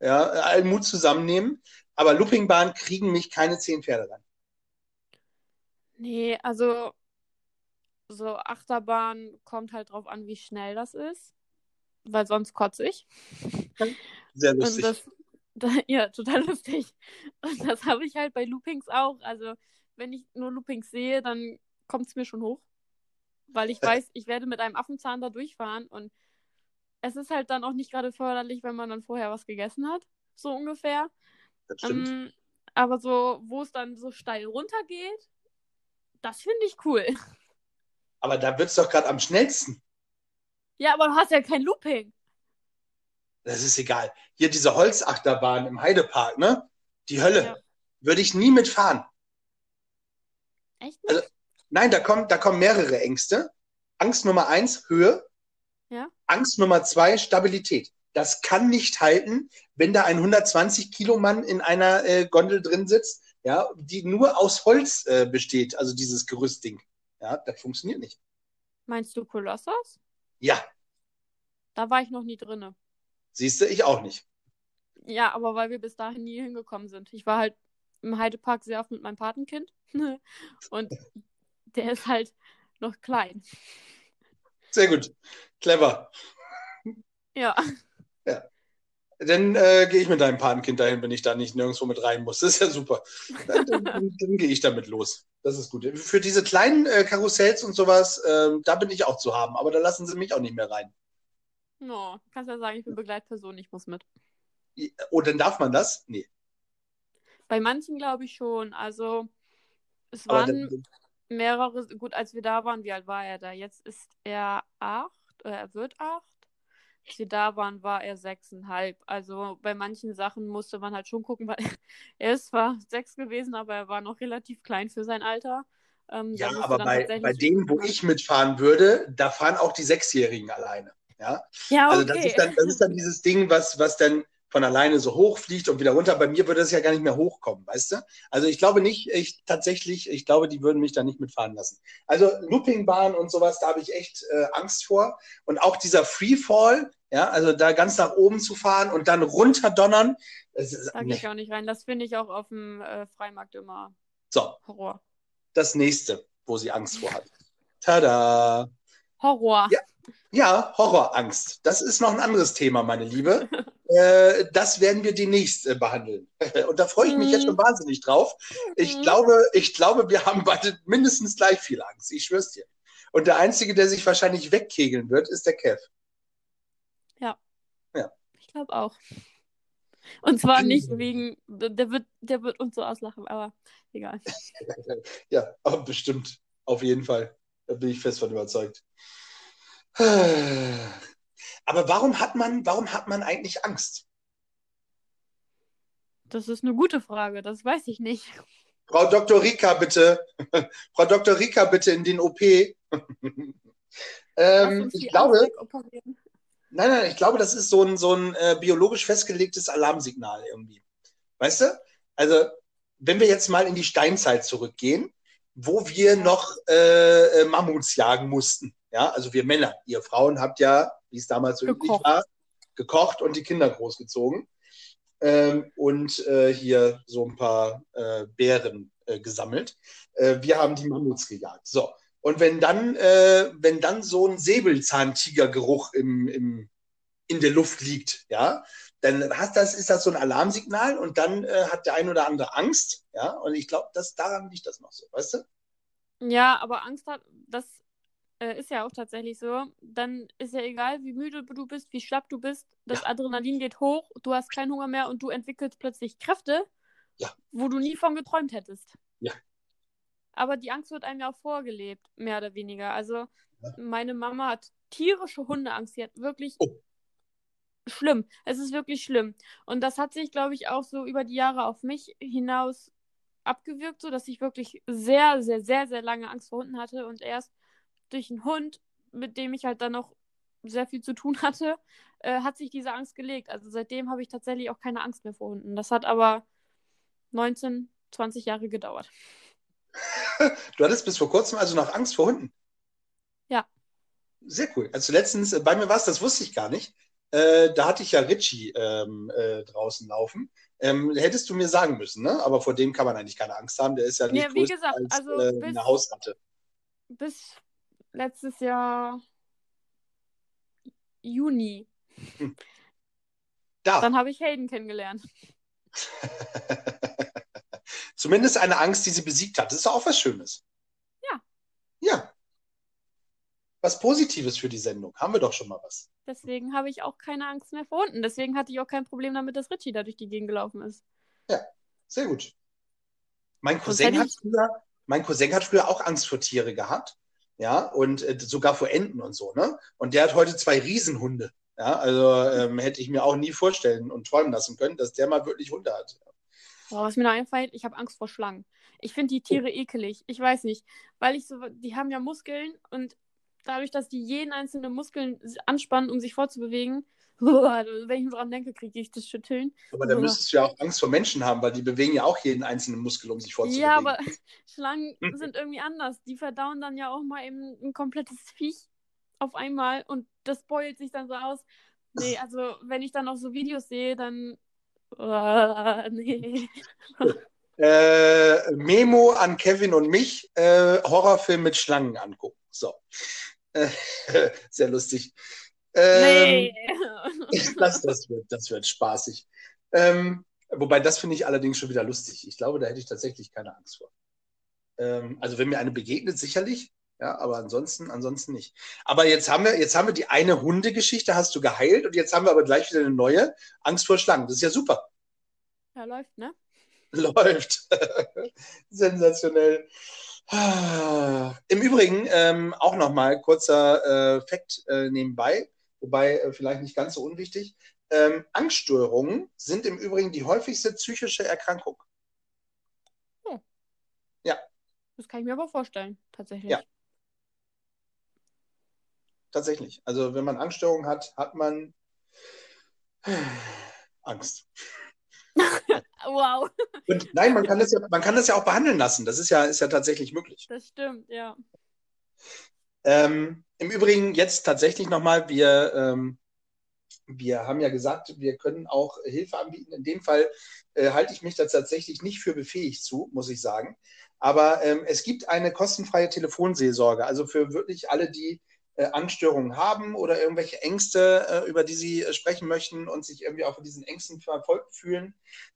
ja, allen Mut zusammennehmen. Aber Loopingbahn kriegen mich keine zehn Pferde rein. Nee, also so Achterbahn kommt halt drauf an, wie schnell das ist. Weil sonst kotze ich. Sehr Und lustig. das, da, ja, total lustig. Und das habe ich halt bei Loopings auch. Also, wenn ich nur Loopings sehe, dann kommt es mir schon hoch. Weil ich weiß, ich werde mit einem Affenzahn da durchfahren und es ist halt dann auch nicht gerade förderlich, wenn man dann vorher was gegessen hat. So ungefähr. das stimmt. Ähm, aber so, wo es dann so steil runtergeht, das finde ich cool. Aber da wird es doch gerade am schnellsten. Ja, aber du hast ja kein Looping. Das ist egal. Hier diese Holzachterbahn im Heidepark, ne? Die Hölle. Ja. Würde ich nie mitfahren. Echt Also- nicht? Nein, da kommen, da kommen mehrere Ängste. Angst Nummer eins, Höhe. Ja. Angst Nummer zwei, Stabilität. Das kann nicht halten, wenn da ein 120 Kilo Mann in einer äh, Gondel drin sitzt, ja, die nur aus Holz äh, besteht, also dieses Gerüstding. Ja, das funktioniert nicht. Meinst du Kolossos? Ja, Da war ich noch nie drinne. siehst du, ich auch nicht. Ja, aber weil wir bis dahin nie hingekommen sind. Ich war halt im Heidepark sehr oft mit meinem Patenkind. Und der ist halt noch klein. Sehr gut. Clever. Ja. Dann äh, gehe ich mit deinem Patenkind dahin, wenn ich da nicht nirgendwo mit rein muss. Das ist ja super. Dann, dann, dann, gehe ich damit los. Das ist gut. Für diese kleinen äh, Karussells und sowas, ähm, da bin ich auch zu haben, aber da lassen sie mich auch nicht mehr rein. No, kannst ja sagen, ich bin Begleitperson, ich muss mit. Oh, dann darf man das? Nee. Bei manchen glaube ich schon. Also, es Aber waren dann, mehrere, gut, als wir da waren, wie alt war er da? Jetzt ist er acht, oder er wird acht. Wir da waren, war er sechseinhalb. Also bei manchen Sachen musste man halt schon gucken, weil er ist zwar sechs gewesen, aber er war noch relativ klein für sein Alter. Ähm, ja, aber bei, bei denen, wo ich mitfahren würde, da fahren auch die Sechsjährigen alleine. Ja, Ja, also okay. das ist dann, das ist dann dieses Ding, was, was dann von alleine so hochfliegt und wieder runter. Bei mir würde das ja gar nicht mehr hochkommen, weißt du? Also ich glaube nicht, ich tatsächlich, ich glaube, die würden mich da nicht mitfahren lassen. Also Loopingbahn und sowas, da habe ich echt äh, Angst vor. Und auch dieser Freefall, ja, also da ganz nach oben zu fahren und dann runterdonnern. Das ist, Da nee. ich auch nicht rein. Das finde ich auch auf dem äh, Freimarkt immer So, Horror. das nächste, wo sie Angst vor hat. Tada! Horror. Ja. Ja, Horrorangst. Das ist noch ein anderes Thema, meine Liebe. äh, das werden wir demnächst äh, behandeln. Und da freue ich mich jetzt schon wahnsinnig drauf. Ich Mhm. glaube, ich glaube, wir haben beide mindestens gleich viel Angst. Ich schwör's dir. Und der Einzige, der sich wahrscheinlich wegkegeln wird, ist der Kev. Ich glaube auch. Und zwar nicht Mhm. wegen, der wird, der wird uns so auslachen, aber egal. Ja, bestimmt. Auf jeden Fall. Da bin ich fest von überzeugt. Aber warum hat man, warum hat man eigentlich Angst? Das ist eine gute Frage, das weiß ich nicht. Frau Dr. Rika, bitte. Frau Dr. Rika, bitte in den OP. Ähm, ich glaube, nein, nein, ich glaube, das ist so ein, so ein äh, biologisch festgelegtes Alarmsignal irgendwie. Weißt du? Also, wenn wir jetzt mal in die Steinzeit zurückgehen, wo wir noch äh, äh, Mammuts jagen mussten. Ja, also wir Männer. Ihr Frauen habt ja, wie es damals so üblich war, gekocht und die Kinder großgezogen. Ähm, und äh, hier so ein paar äh, Bären äh, gesammelt. Äh, wir haben die Mammuts gejagt. So. Und wenn dann, äh, wenn dann so ein Säbelzahntigergeruch im, im, in der Luft liegt, ja, dann hast das, ist das so ein Alarmsignal und dann äh, hat der ein oder andere Angst, ja, und ich glaube, dass daran liegt das noch so, weißt du? Ja, aber Angst hat, das äh, ist ja auch tatsächlich so. Dann ist ja egal, wie müde du bist, wie schlapp du bist, das Adrenalin geht hoch, du hast keinen Hunger mehr und du entwickelst plötzlich Kräfte, Ja. wo du nie von geträumt hättest. Ja. Aber die Angst wird einem ja auch vorgelebt, mehr oder weniger. Also Ja. meine Mama hat tierische Hundeangst. Sie hat wirklich Oh. schlimm. Es ist wirklich schlimm. Und das hat sich, glaube ich, auch so über die Jahre auf mich hinaus abgewirkt, so dass ich wirklich sehr, sehr, sehr, sehr lange Angst vor Hunden hatte und erst durch einen Hund, mit dem ich halt dann noch sehr viel zu tun hatte, äh, hat sich diese Angst gelegt. Also seitdem habe ich tatsächlich auch keine Angst mehr vor Hunden. Das hat aber 19, 20 Jahre gedauert. Du hattest bis vor kurzem also noch Angst vor Hunden. Ja. Sehr cool. Also letztens, äh, bei mir war es, das wusste ich gar nicht. äh, da hatte ich ja Richie ähm, äh, draußen laufen. Ähm, hättest du mir sagen müssen, ne? Aber vor dem kann man eigentlich keine Angst haben. Der ist ja nicht Ja, wie größer gesagt, als also äh, bis- eine Hausratte. Bis letztes Jahr Juni. Da. Dann habe ich Hayden kennengelernt. Zumindest eine Angst, die sie besiegt hat. Das ist auch was Schönes. Ja. Ja. Was Positives für die Sendung. Haben wir doch schon mal was. Deswegen habe ich auch keine Angst mehr vor Hunden. Deswegen hatte ich auch kein Problem damit, dass Richie da durch die Gegend gelaufen ist. Sehr gut. Mein Cousin hat früher, mein Cousin hat früher auch Angst vor Tiere gehabt. Ja, und äh, sogar vor Enten und so, ne? Und der hat heute zwei Riesenhunde. Ja, also ähm, hätte ich mir auch nie vorstellen und träumen lassen können, dass der mal wirklich Hunde hat. Boah, was mir noch einfällt, ich habe Angst vor Schlangen. Ich finde die Tiere ekelig. Ich weiß nicht. Weil ich so, die haben ja Muskeln und dadurch, dass die jeden einzelnen Muskeln anspannen, um sich fortzubewegen, wenn ich dran denke, kriege ich das Schütteln. Aber da Uah. müsstest du ja auch Angst vor Menschen haben, weil die bewegen ja auch jeden einzelnen Muskel, um sich vorzubewegen. Ja, aber Schlangen sind irgendwie anders. Die verdauen dann ja auch mal eben ein komplettes Viech auf einmal und das beult sich dann so aus. Nee, also wenn ich dann auch so Videos sehe, dann. Uah, nee. Äh, Memo an Kevin und mich, äh, Horrorfilm mit Schlangen angucken. So. Äh, sehr lustig. Ähm, Nee. das, das, wird, das wird spaßig. Ähm, wobei, das finde ich allerdings schon wieder lustig. Ich glaube, da hätte ich tatsächlich keine Angst vor. Ähm, also, wenn mir eine begegnet, sicherlich. Ja, aber ansonsten, ansonsten nicht. Aber jetzt haben wir, jetzt haben wir die eine Hundegeschichte, hast du geheilt, und jetzt haben wir aber gleich wieder eine neue Angst vor Schlangen. Das ist ja super. Ja, läuft, ne? Läuft. Sensationell. Ah. Im Übrigen ähm, auch nochmal kurzer äh, Fakt äh, nebenbei, wobei äh, vielleicht nicht ganz so unwichtig. Ähm, Angststörungen sind im Übrigen die häufigste psychische Erkrankung. Das kann ich mir aber vorstellen, tatsächlich. Ja. Tatsächlich. Also wenn man Angststörungen hat, hat man Angst. Wow, Und nein, man kann das ja, man kann das ja auch behandeln lassen. Das ist ja, ist ja tatsächlich möglich. das stimmt, ja. Ähm, Im Übrigen jetzt tatsächlich nochmal, wir, ähm, wir haben ja gesagt, wir können auch Hilfe anbieten. In dem Fall äh, halte ich mich da tatsächlich nicht für befähigt zu, muss ich sagen. Aber ähm, es gibt eine kostenfreie Telefonseelsorge. Also für wirklich alle, die äh, Angststörungen haben oder irgendwelche Ängste, äh, über die sie äh, sprechen möchten und sich irgendwie auch von diesen Ängsten verfolgt fühlen.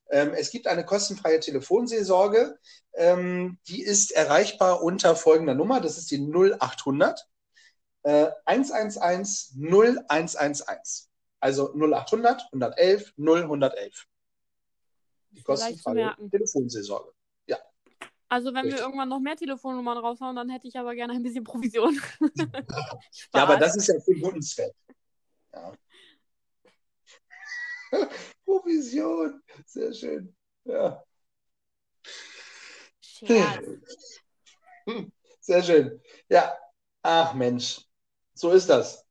Ähm, es gibt eine kostenfreie Telefonseelsorge. Ähm, die ist erreichbar unter folgender Nummer. Das ist die 0800 äh, 111 0111. Also 0800 111 0111. Die kostenfreie. Telefonseelsorge. Also wenn Richtig. wir irgendwann noch mehr Telefonnummern raushauen, dann hätte ich aber gerne ein bisschen Provision. Ja, aber das ist ja für guten Zweck. Ja. Provision. Sehr schön. Ja. Scherz. Hm, Sehr schön. Ja. Ach Mensch. So ist das.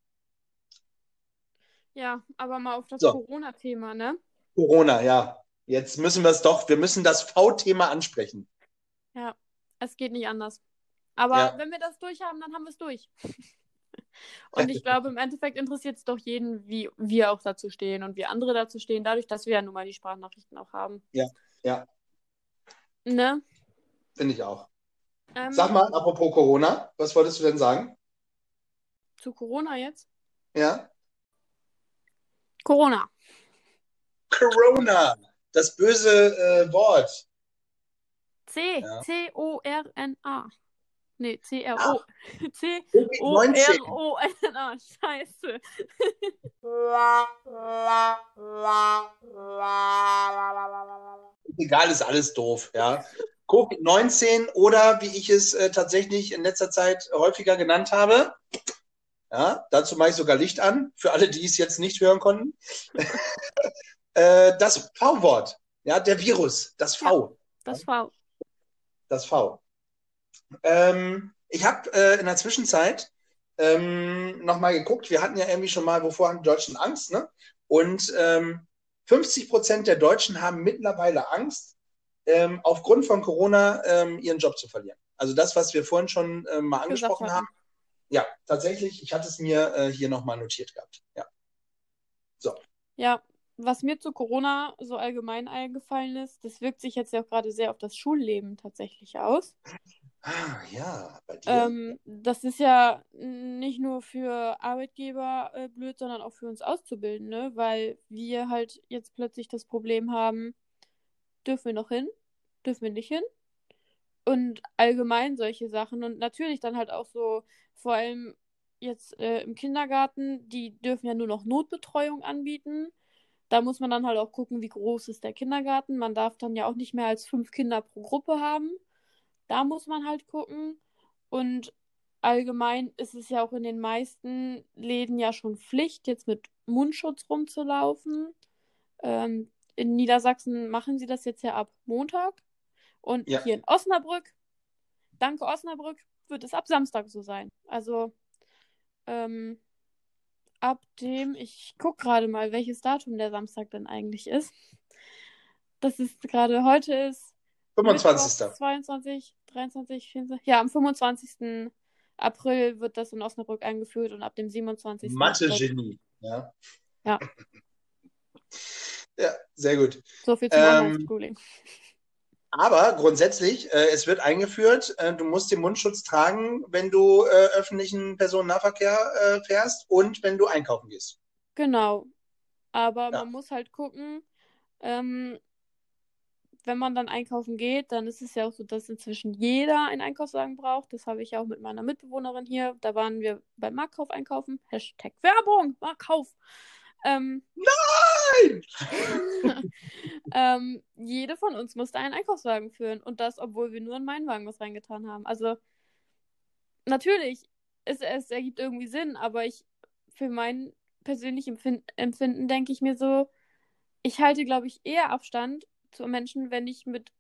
Ja, aber mal auf das So. Corona-Thema, ne? Corona, ja. Jetzt müssen wir es doch, wir müssen das V-Thema ansprechen. Ja, es geht nicht anders. Aber Ja. wenn wir das durch haben, dann haben wir es durch. Und ich glaube, im Endeffekt interessiert es doch jeden, wie wir auch dazu stehen und wie andere dazu stehen, dadurch, dass wir ja nun mal die Sprachnachrichten auch haben. Ja, ja. Ne? Finde ich auch. Ähm, Sag mal, apropos Corona, was wolltest du denn sagen? Zu Corona jetzt? Ja? Corona. Corona, das böse äh, Wort. C. Ja. C-O-R-N-A. Nee, C-R-O. Ah. C-O-R-O-N-A. Covid-19. Scheiße. Egal, ist alles doof, ja. Covid-19 oder wie ich es äh, tatsächlich in letzter Zeit häufiger genannt habe. Ja, dazu mache ich sogar Licht an, für alle, die es jetzt nicht hören konnten. äh, das V-Wort, ja, der Virus, das V. Das war. das V. Ähm, ich habe äh, in der Zwischenzeit ähm, nochmal geguckt, wir hatten ja irgendwie schon mal, wovor haben die Deutschen Angst, ne? Und ähm, 50 Prozent der Deutschen haben mittlerweile Angst, ähm, aufgrund von Corona ähm, ihren Job zu verlieren. Also das, was wir vorhin schon ähm, mal angesprochen haben. Ja, tatsächlich, ich hatte es mir äh, hier nochmal notiert gehabt. Ja. Ja, was mir zu Corona so allgemein eingefallen ist, das wirkt sich jetzt ja auch gerade sehr auf das Schulleben tatsächlich aus. Ah, ja, bei dir. Ähm, das ist ja nicht nur für Arbeitgeber äh, blöd, sondern auch für uns Auszubildende, weil wir halt jetzt plötzlich das Problem haben, dürfen wir noch hin, dürfen wir nicht hin? Und allgemein solche Sachen. Und natürlich dann halt auch so, vor allem jetzt äh, im Kindergarten, die dürfen ja nur noch Notbetreuung anbieten. Da muss man dann halt auch gucken, wie groß ist der Kindergarten. Man darf dann ja auch nicht mehr als fünf Kinder pro Gruppe haben. Da muss man halt gucken. Und allgemein ist es ja auch in den meisten Läden ja schon Pflicht, jetzt mit Mundschutz rumzulaufen. Ähm, in Niedersachsen machen sie das jetzt ja ab Montag. Und Ja. hier in Osnabrück, danke Osnabrück, wird es ab Samstag so sein. Also ähm, ab dem, ich gucke gerade mal, welches Datum der Samstag denn eigentlich ist. Das ist gerade heute ist 25. Mittwoch, 22, 23, 24. Ja, am 25. April wird das in Osnabrück eingeführt und ab dem 27. Mathe-Genie. Ja. Ja. Ja, sehr gut. So viel zum Ähm, Online-Schooling. Aber grundsätzlich, äh, es wird eingeführt, äh, du musst den Mundschutz tragen, wenn du äh, öffentlichen Personennahverkehr äh, fährst und wenn du einkaufen gehst. Genau. Aber Ja. man muss halt gucken, ähm, wenn man dann einkaufen geht, dann ist es ja auch so, dass inzwischen jeder einen Einkaufswagen braucht. Das habe ich ja auch mit meiner Mitbewohnerin hier. Da waren wir beim Marktkauf einkaufen. Hashtag Werbung, Marktkauf. Ähm, Nein! ähm, jede von uns musste einen Einkaufswagen führen. Und das, obwohl wir nur in meinen Wagen was reingetan haben. Also, natürlich, es, es ergibt irgendwie Sinn, aber ich, für mein persönliches Empfin- Empfinden, denke ich mir so, ich halte, glaube ich, eher Abstand zu Menschen, wenn ich mit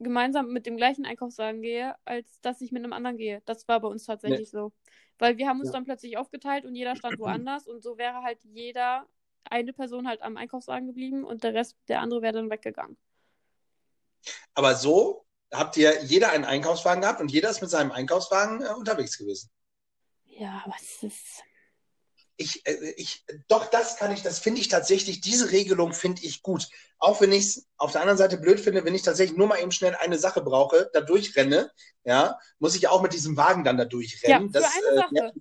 gemeinsam mit dem gleichen Einkaufswagen gehe, als dass ich mit einem anderen gehe. Das war bei uns tatsächlich so. Weil wir haben uns Ja. dann plötzlich aufgeteilt und jeder stand woanders und so wäre halt jeder, eine Person halt am Einkaufswagen geblieben und der Rest, der andere wäre dann weggegangen. Aber so habt ihr jeder einen Einkaufswagen gehabt und jeder ist mit seinem Einkaufswagen äh, unterwegs gewesen. Ja, was ist. Ich, äh, ich, doch, das kann ich, das finde ich tatsächlich, diese Regelung finde ich gut. Auch wenn ich es auf der anderen Seite blöd finde, wenn ich tatsächlich nur mal eben schnell eine Sache brauche, da durchrenne, ja, muss ich auch mit diesem Wagen dann da durchrennen. Ja, für das, eine äh,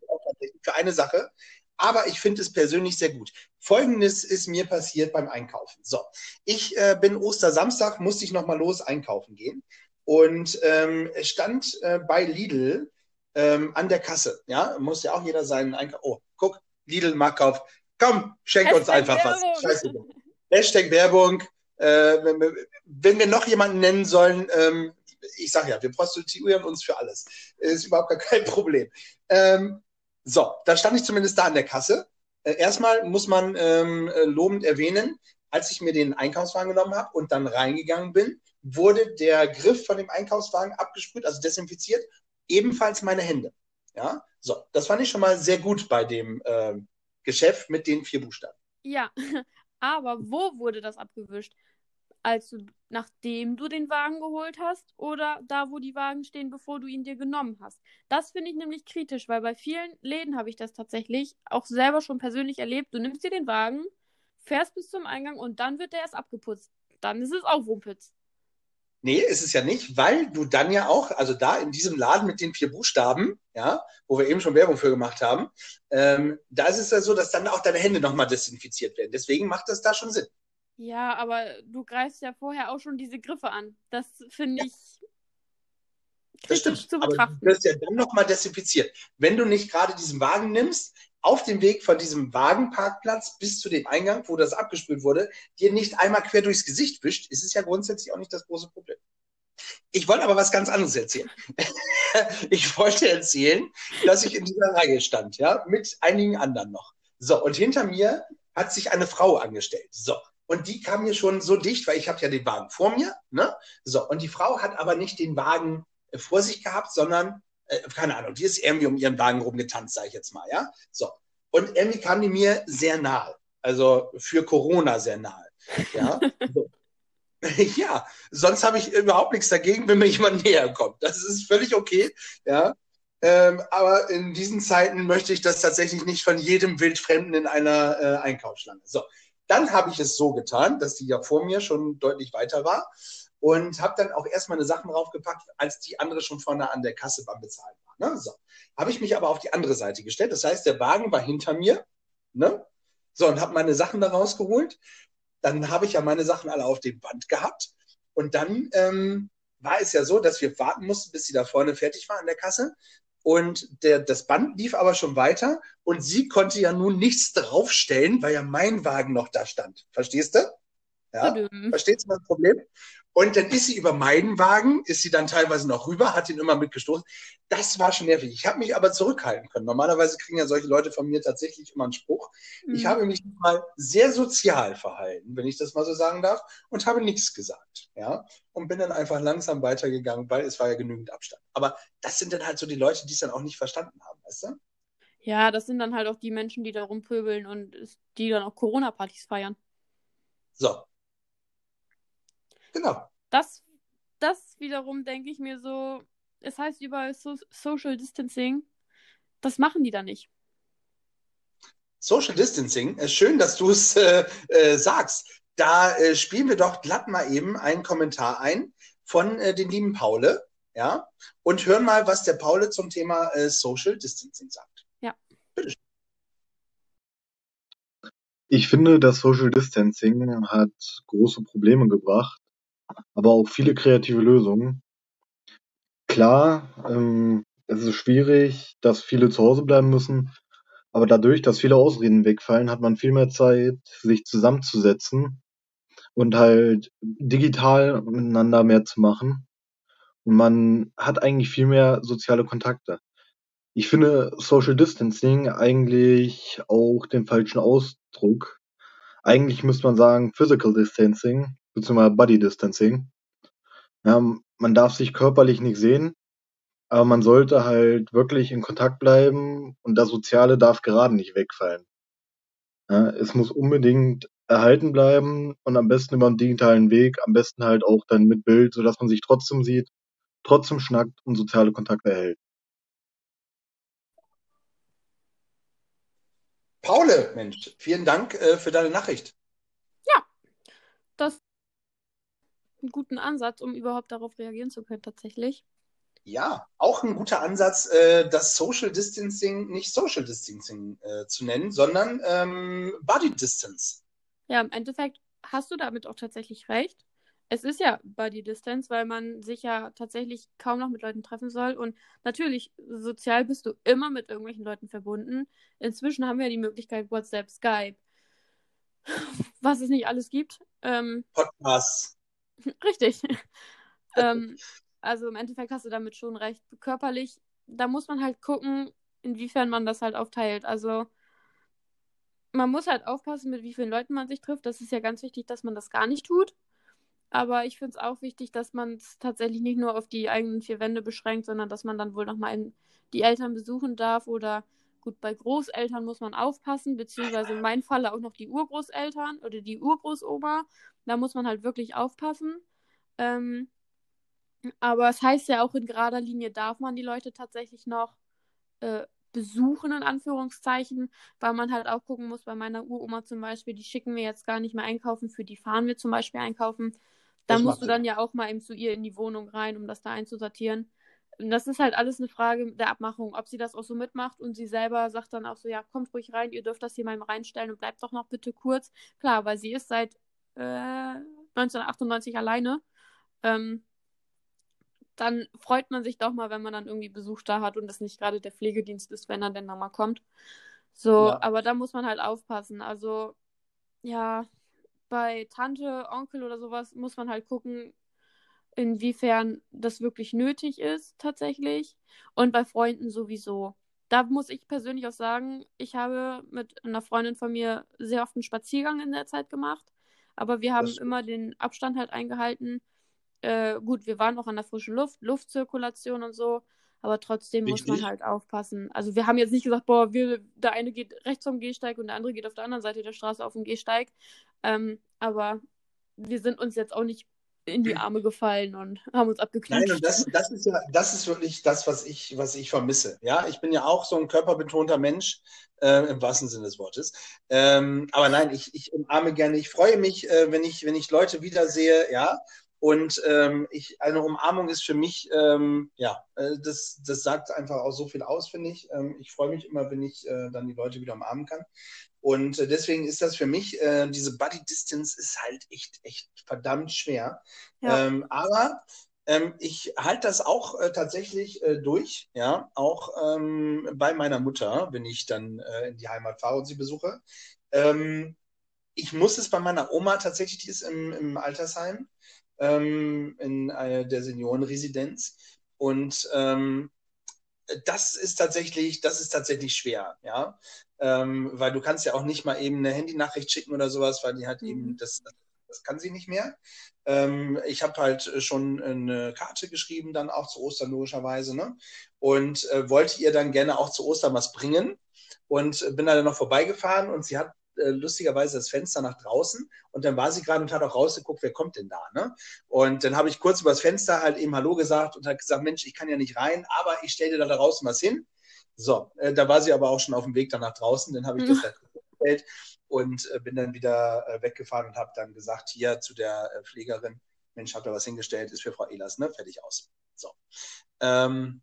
für eine Sache. Aber ich finde es persönlich sehr gut. Folgendes ist mir passiert beim Einkaufen. So, ich äh, bin Ostersamstag, musste ich nochmal los einkaufen gehen und ähm, stand äh, bei Lidl ähm, an der Kasse. Ja, muss ja auch jeder seinen Einkauf. Oh, guck, Lidl Marktkauf. Komm, schenk uns einfach Werbung. was. Scheiße. Hashtag Werbung. Äh, wenn, wir- noch jemanden nennen sollen, ähm, ich sag ja, wir prostituieren uns für alles. Ist überhaupt gar kein Problem. Ähm, so, da stand ich zumindest da an der Kasse. Äh, erstmal muss man ähm, äh, lobend erwähnen, als ich mir den Einkaufswagen genommen habe und dann reingegangen bin, wurde der Griff von dem Einkaufswagen abgesprüht, also desinfiziert, ebenfalls meine Hände. Ja, so, das fand ich schon mal sehr gut bei dem ähm, Geschäft mit den vier Buchstaben. Ja, aber wo wurde das abgewischt? Als du, nachdem du den Wagen geholt hast oder da, wo die Wagen stehen, bevor du ihn dir genommen hast? Das finde ich nämlich kritisch, weil bei vielen Läden habe ich das tatsächlich auch selber schon persönlich erlebt. Du nimmst dir den Wagen, fährst bis zum Eingang und dann wird der erst abgeputzt. Dann ist es auch Wumpitz. Nee, ist es ja nicht, weil du dann ja auch, also da in diesem Laden mit den vier Buchstaben, ja, wo wir eben schon Werbung für gemacht haben, ähm, da ist es ja so, dass dann auch deine Hände nochmal desinfiziert werden. Deswegen macht das da schon Sinn. Ja, aber du greifst ja vorher auch schon diese Griffe an. Das finde ich Das stimmt. zu Aber du wirst ja dann nochmal desinfiziert. Wenn du nicht gerade diesen Wagen nimmst, auf dem Weg von diesem Wagenparkplatz bis zu dem Eingang, wo das abgespült wurde, dir nicht einmal quer durchs Gesicht wischt, ist es ja grundsätzlich auch nicht das große Problem. Ich wollte aber was ganz anderes erzählen. ich wollte erzählen, dass ich in dieser Reihe stand, ja, mit einigen anderen noch. So, und hinter mir hat sich eine Frau angestellt. So, und die kam mir schon so dicht, weil ich habe ja den Wagen vor mir, ne? So, und die Frau hat aber nicht den Wagen äh, vor sich gehabt, sondern, äh, keine Ahnung, die ist irgendwie um ihren Wagen rumgetanzt, sage ich jetzt mal, ja? So, und irgendwie kam die mir sehr nahe, also für Corona sehr nahe, ja? So. Ja, sonst habe ich überhaupt nichts dagegen, wenn mir jemand näher kommt. Das ist völlig okay, ja. Ähm, aber in diesen Zeiten möchte ich das tatsächlich nicht von jedem Wildfremden in einer äh, Einkaufsschlange. So, Dann habe ich es so getan, dass die ja vor mir schon deutlich weiter war und habe dann auch erst meine Sachen draufgepackt, als die andere schon vorne an der Kasse beim Bezahlen war. Ne? So. Habe ich mich aber auf die andere Seite gestellt. Das heißt, der Wagen war hinter mir. Ne? So, und habe meine Sachen da rausgeholt. Dann habe ich ja meine Sachen alle auf dem Band gehabt. Und dann ähm, war es ja so, dass wir warten mussten, bis sie da vorne fertig war an der Kasse. Und der, das Band lief aber schon weiter und sie konnte ja nun nichts draufstellen, weil ja mein Wagen noch da stand. Verstehst du? Ja, verstehst du mein Problem? Und dann ist sie über meinen Wagen, ist sie dann teilweise noch rüber, hat ihn immer mitgestoßen. Das war schon nervig. Ich habe mich aber zurückhalten können. Normalerweise kriegen ja solche Leute von mir tatsächlich immer einen Spruch. Mhm. Ich habe mich mal sehr sozial verhalten, wenn ich das mal so sagen darf, und habe nichts gesagt. Ja, und bin dann einfach langsam weitergegangen, weil es war ja genügend Abstand. Aber das sind dann halt so die Leute, die es dann auch nicht verstanden haben, weißt du? Ja, das sind dann halt auch die Menschen, die da rumpöbeln und die dann auch Corona-Partys feiern. So, Genau. Das, das wiederum denke ich mir so, es heißt überall so Social Distancing. Das machen die da nicht. Social Distancing, äh, schön, dass du es äh, äh, sagst. Da äh, spielen wir doch glatt mal eben einen Kommentar ein von äh, den lieben Paule, ja, und hören mal, was der Paule zum Thema äh, Social Distancing sagt. Ja. Bitte. Ich finde, das Social Distancing hat große Probleme gebracht, aber auch viele kreative Lösungen. Klar, ähm, es ist schwierig, dass viele zu Hause bleiben müssen, aber dadurch, dass viele Ausreden wegfallen, hat man viel mehr Zeit, sich zusammenzusetzen und halt digital miteinander mehr zu machen. Und man hat eigentlich viel mehr soziale Kontakte. Ich finde Social Distancing eigentlich auch den falschen Ausdruck. Eigentlich müsste man sagen Physical Distancing, beziehungsweise Body Distancing. Ja, man darf sich körperlich nicht sehen, aber man sollte halt wirklich in Kontakt bleiben und das Soziale darf gerade nicht wegfallen. Ja, es muss unbedingt erhalten bleiben und am besten über einen digitalen Weg, am besten halt auch dann mit Bild, sodass man sich trotzdem sieht, trotzdem schnackt und soziale Kontakte erhält. Paule, Mensch, vielen Dank äh, für deine Nachricht. Ja, das einen guten Ansatz, um überhaupt darauf reagieren zu können, tatsächlich. Ja, auch ein guter Ansatz, äh, das Social Distancing nicht Social Distancing äh, zu nennen, sondern ähm, Body Distance. Ja, im Endeffekt hast du damit auch tatsächlich recht. Es ist ja Body Distance, weil man sich ja tatsächlich kaum noch mit Leuten treffen soll. Und natürlich, sozial bist du immer mit irgendwelchen Leuten verbunden. Inzwischen haben wir die Möglichkeit WhatsApp, Skype, was es nicht alles gibt. Ähm, Podcasts. Richtig. ähm, also im Endeffekt hast du damit schon recht. Körperlich, da muss man halt gucken, inwiefern man das halt aufteilt. Also man muss halt aufpassen, mit wie vielen Leuten man sich trifft. Das ist ja ganz wichtig, dass man das gar nicht tut. Aber ich finde es auch wichtig, dass man es tatsächlich nicht nur auf die eigenen vier Wände beschränkt, sondern dass man dann wohl nochmal die Eltern besuchen darf. Oder gut, bei Großeltern muss man aufpassen, beziehungsweise in meinem Falle auch noch die Urgroßeltern oder die Urgroßoma. Da muss man halt wirklich aufpassen. Ähm, aber es heißt ja auch, in gerader Linie darf man die Leute tatsächlich noch äh, besuchen, in Anführungszeichen, weil man halt auch gucken muss, bei meiner Uroma zum Beispiel, die schicken wir jetzt gar nicht mehr einkaufen, für die fahren wir zum Beispiel einkaufen. Da das musst du dann ja auch mal eben zu ihr in die Wohnung rein, um das da einzusortieren. Das ist halt alles eine Frage der Abmachung, ob sie das auch so mitmacht und sie selber sagt dann auch so, ja, kommt ruhig rein, ihr dürft das hier mal reinstellen und bleibt doch noch bitte kurz. Klar, weil sie ist seit äh, 1998 alleine. Ähm, dann freut man sich doch mal, wenn man dann irgendwie Besuch da hat und das nicht gerade der Pflegedienst ist, wenn er denn nochmal kommt. So, ja. aber da muss man halt aufpassen. Also, ja, bei Tante, Onkel oder sowas muss man halt gucken, inwiefern das wirklich nötig ist, tatsächlich. Und bei Freunden sowieso. Da muss ich persönlich auch sagen, ich habe mit einer Freundin von mir sehr oft einen Spaziergang in der Zeit gemacht. Aber wir haben immer den Abstand halt eingehalten. Äh, gut, wir waren auch an der frischen Luft, Luftzirkulation und so, aber trotzdem Richtig. muss man halt aufpassen. Also wir haben jetzt nicht gesagt, boah, wir, der eine geht rechts vom Gehsteig und der andere geht auf der anderen Seite der Straße auf dem Gehsteig. Ähm, aber wir sind uns jetzt auch nicht in die Arme gefallen und haben uns abgeknutscht. Nein, und das, das ist ja, das ist wirklich das, was ich, was ich vermisse. Ja, ich bin ja auch so ein körperbetonter Mensch, äh, im wahrsten Sinne des Wortes. Ähm, aber nein, ich, ich umarme gerne, ich freue mich, äh, wenn ich, wenn ich Leute wiedersehe, ja. Und ähm, ich, eine Umarmung ist für mich, ähm, ja, äh, das, das sagt einfach auch so viel aus, finde ich. Ähm, ich freue mich immer, wenn ich äh, dann die Leute wieder umarmen kann. Und äh, deswegen ist das für mich, äh, diese Body Distance ist halt echt, echt verdammt schwer. Ja. Ähm, aber ähm, ich halte das auch äh, tatsächlich äh, durch, ja, auch ähm, bei meiner Mutter, wenn ich dann äh, in die Heimat fahre und sie besuche. Ähm, ich muss es bei meiner Oma tatsächlich, die ist im, im Altersheim ähm, in äh, der Seniorenresidenz. Und ähm, das ist tatsächlich, das ist tatsächlich schwer, ja. Ähm, weil du kannst ja auch nicht mal eben eine Handynachricht schicken oder sowas, weil die halt Mhm. eben, das, das kann sie nicht mehr. Ähm, ich habe halt schon eine Karte geschrieben, dann auch zu Ostern logischerweise, ne? Und äh, wollte ihr dann gerne auch zu Ostern was bringen. Und bin dann noch vorbeigefahren und sie hat äh, lustigerweise das Fenster nach draußen und dann war sie gerade und hat auch rausgeguckt, wer kommt denn da, ne? Und dann habe ich kurz übers Fenster halt eben Hallo gesagt und hat gesagt, Mensch, ich kann ja nicht rein, aber ich stelle dir da draußen was hin. So, äh, da war sie aber auch schon auf dem Weg dann nach draußen, dann habe ich das da gestellt und äh, bin dann wieder äh, weggefahren und habe dann gesagt, hier zu der äh, Pflegerin, Mensch, hab da was hingestellt, ist für Frau Ehlers, ne? Fertig aus. So. Ähm,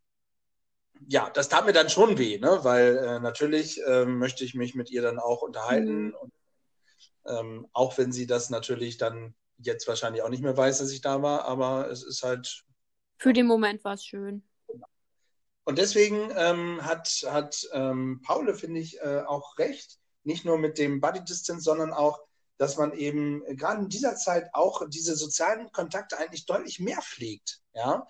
ja, das tat mir dann schon weh, ne? weil äh, natürlich ähm, möchte ich mich mit ihr dann auch unterhalten. Mhm. Und, ähm, auch wenn sie das natürlich dann jetzt wahrscheinlich auch nicht mehr weiß, dass ich da war, aber es ist halt. Für den Moment war es schön. Und deswegen ähm, hat, hat ähm, Paule, finde ich, äh, auch recht. Nicht nur mit dem Body Distance, sondern auch, dass man eben äh, gerade in dieser Zeit auch diese sozialen Kontakte eigentlich deutlich mehr pflegt. Ja,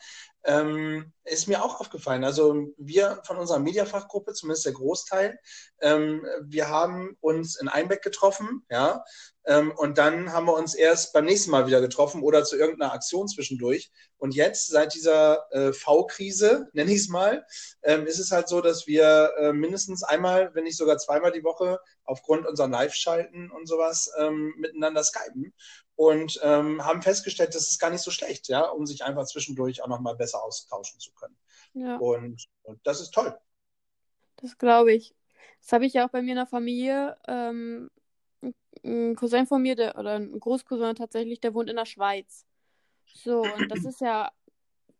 ähm, ist mir auch aufgefallen. Also wir von unserer Mediafachgruppe, zumindest der Großteil, ähm, wir haben uns in Einbeck getroffen, ja, ähm, und dann haben wir uns erst beim nächsten Mal wieder getroffen oder zu irgendeiner Aktion zwischendurch. Und jetzt, seit dieser äh, V-Krise, nenne ich es mal, ähm, ist es halt so, dass wir äh, mindestens einmal, wenn nicht sogar zweimal die Woche aufgrund unserer Live-Schalten und sowas ähm, miteinander skypen und ähm, haben festgestellt, das ist gar nicht so schlecht, ja, um sich einfach zwischendurch auch nochmal besser austauschen zu können. Ja, Und, und das ist toll. das glaube ich. Das habe ich ja auch bei mir in der Familie. Ähm, ein Cousin von mir, der, oder ein Großcousin tatsächlich, der wohnt in der Schweiz. So, und das ist ja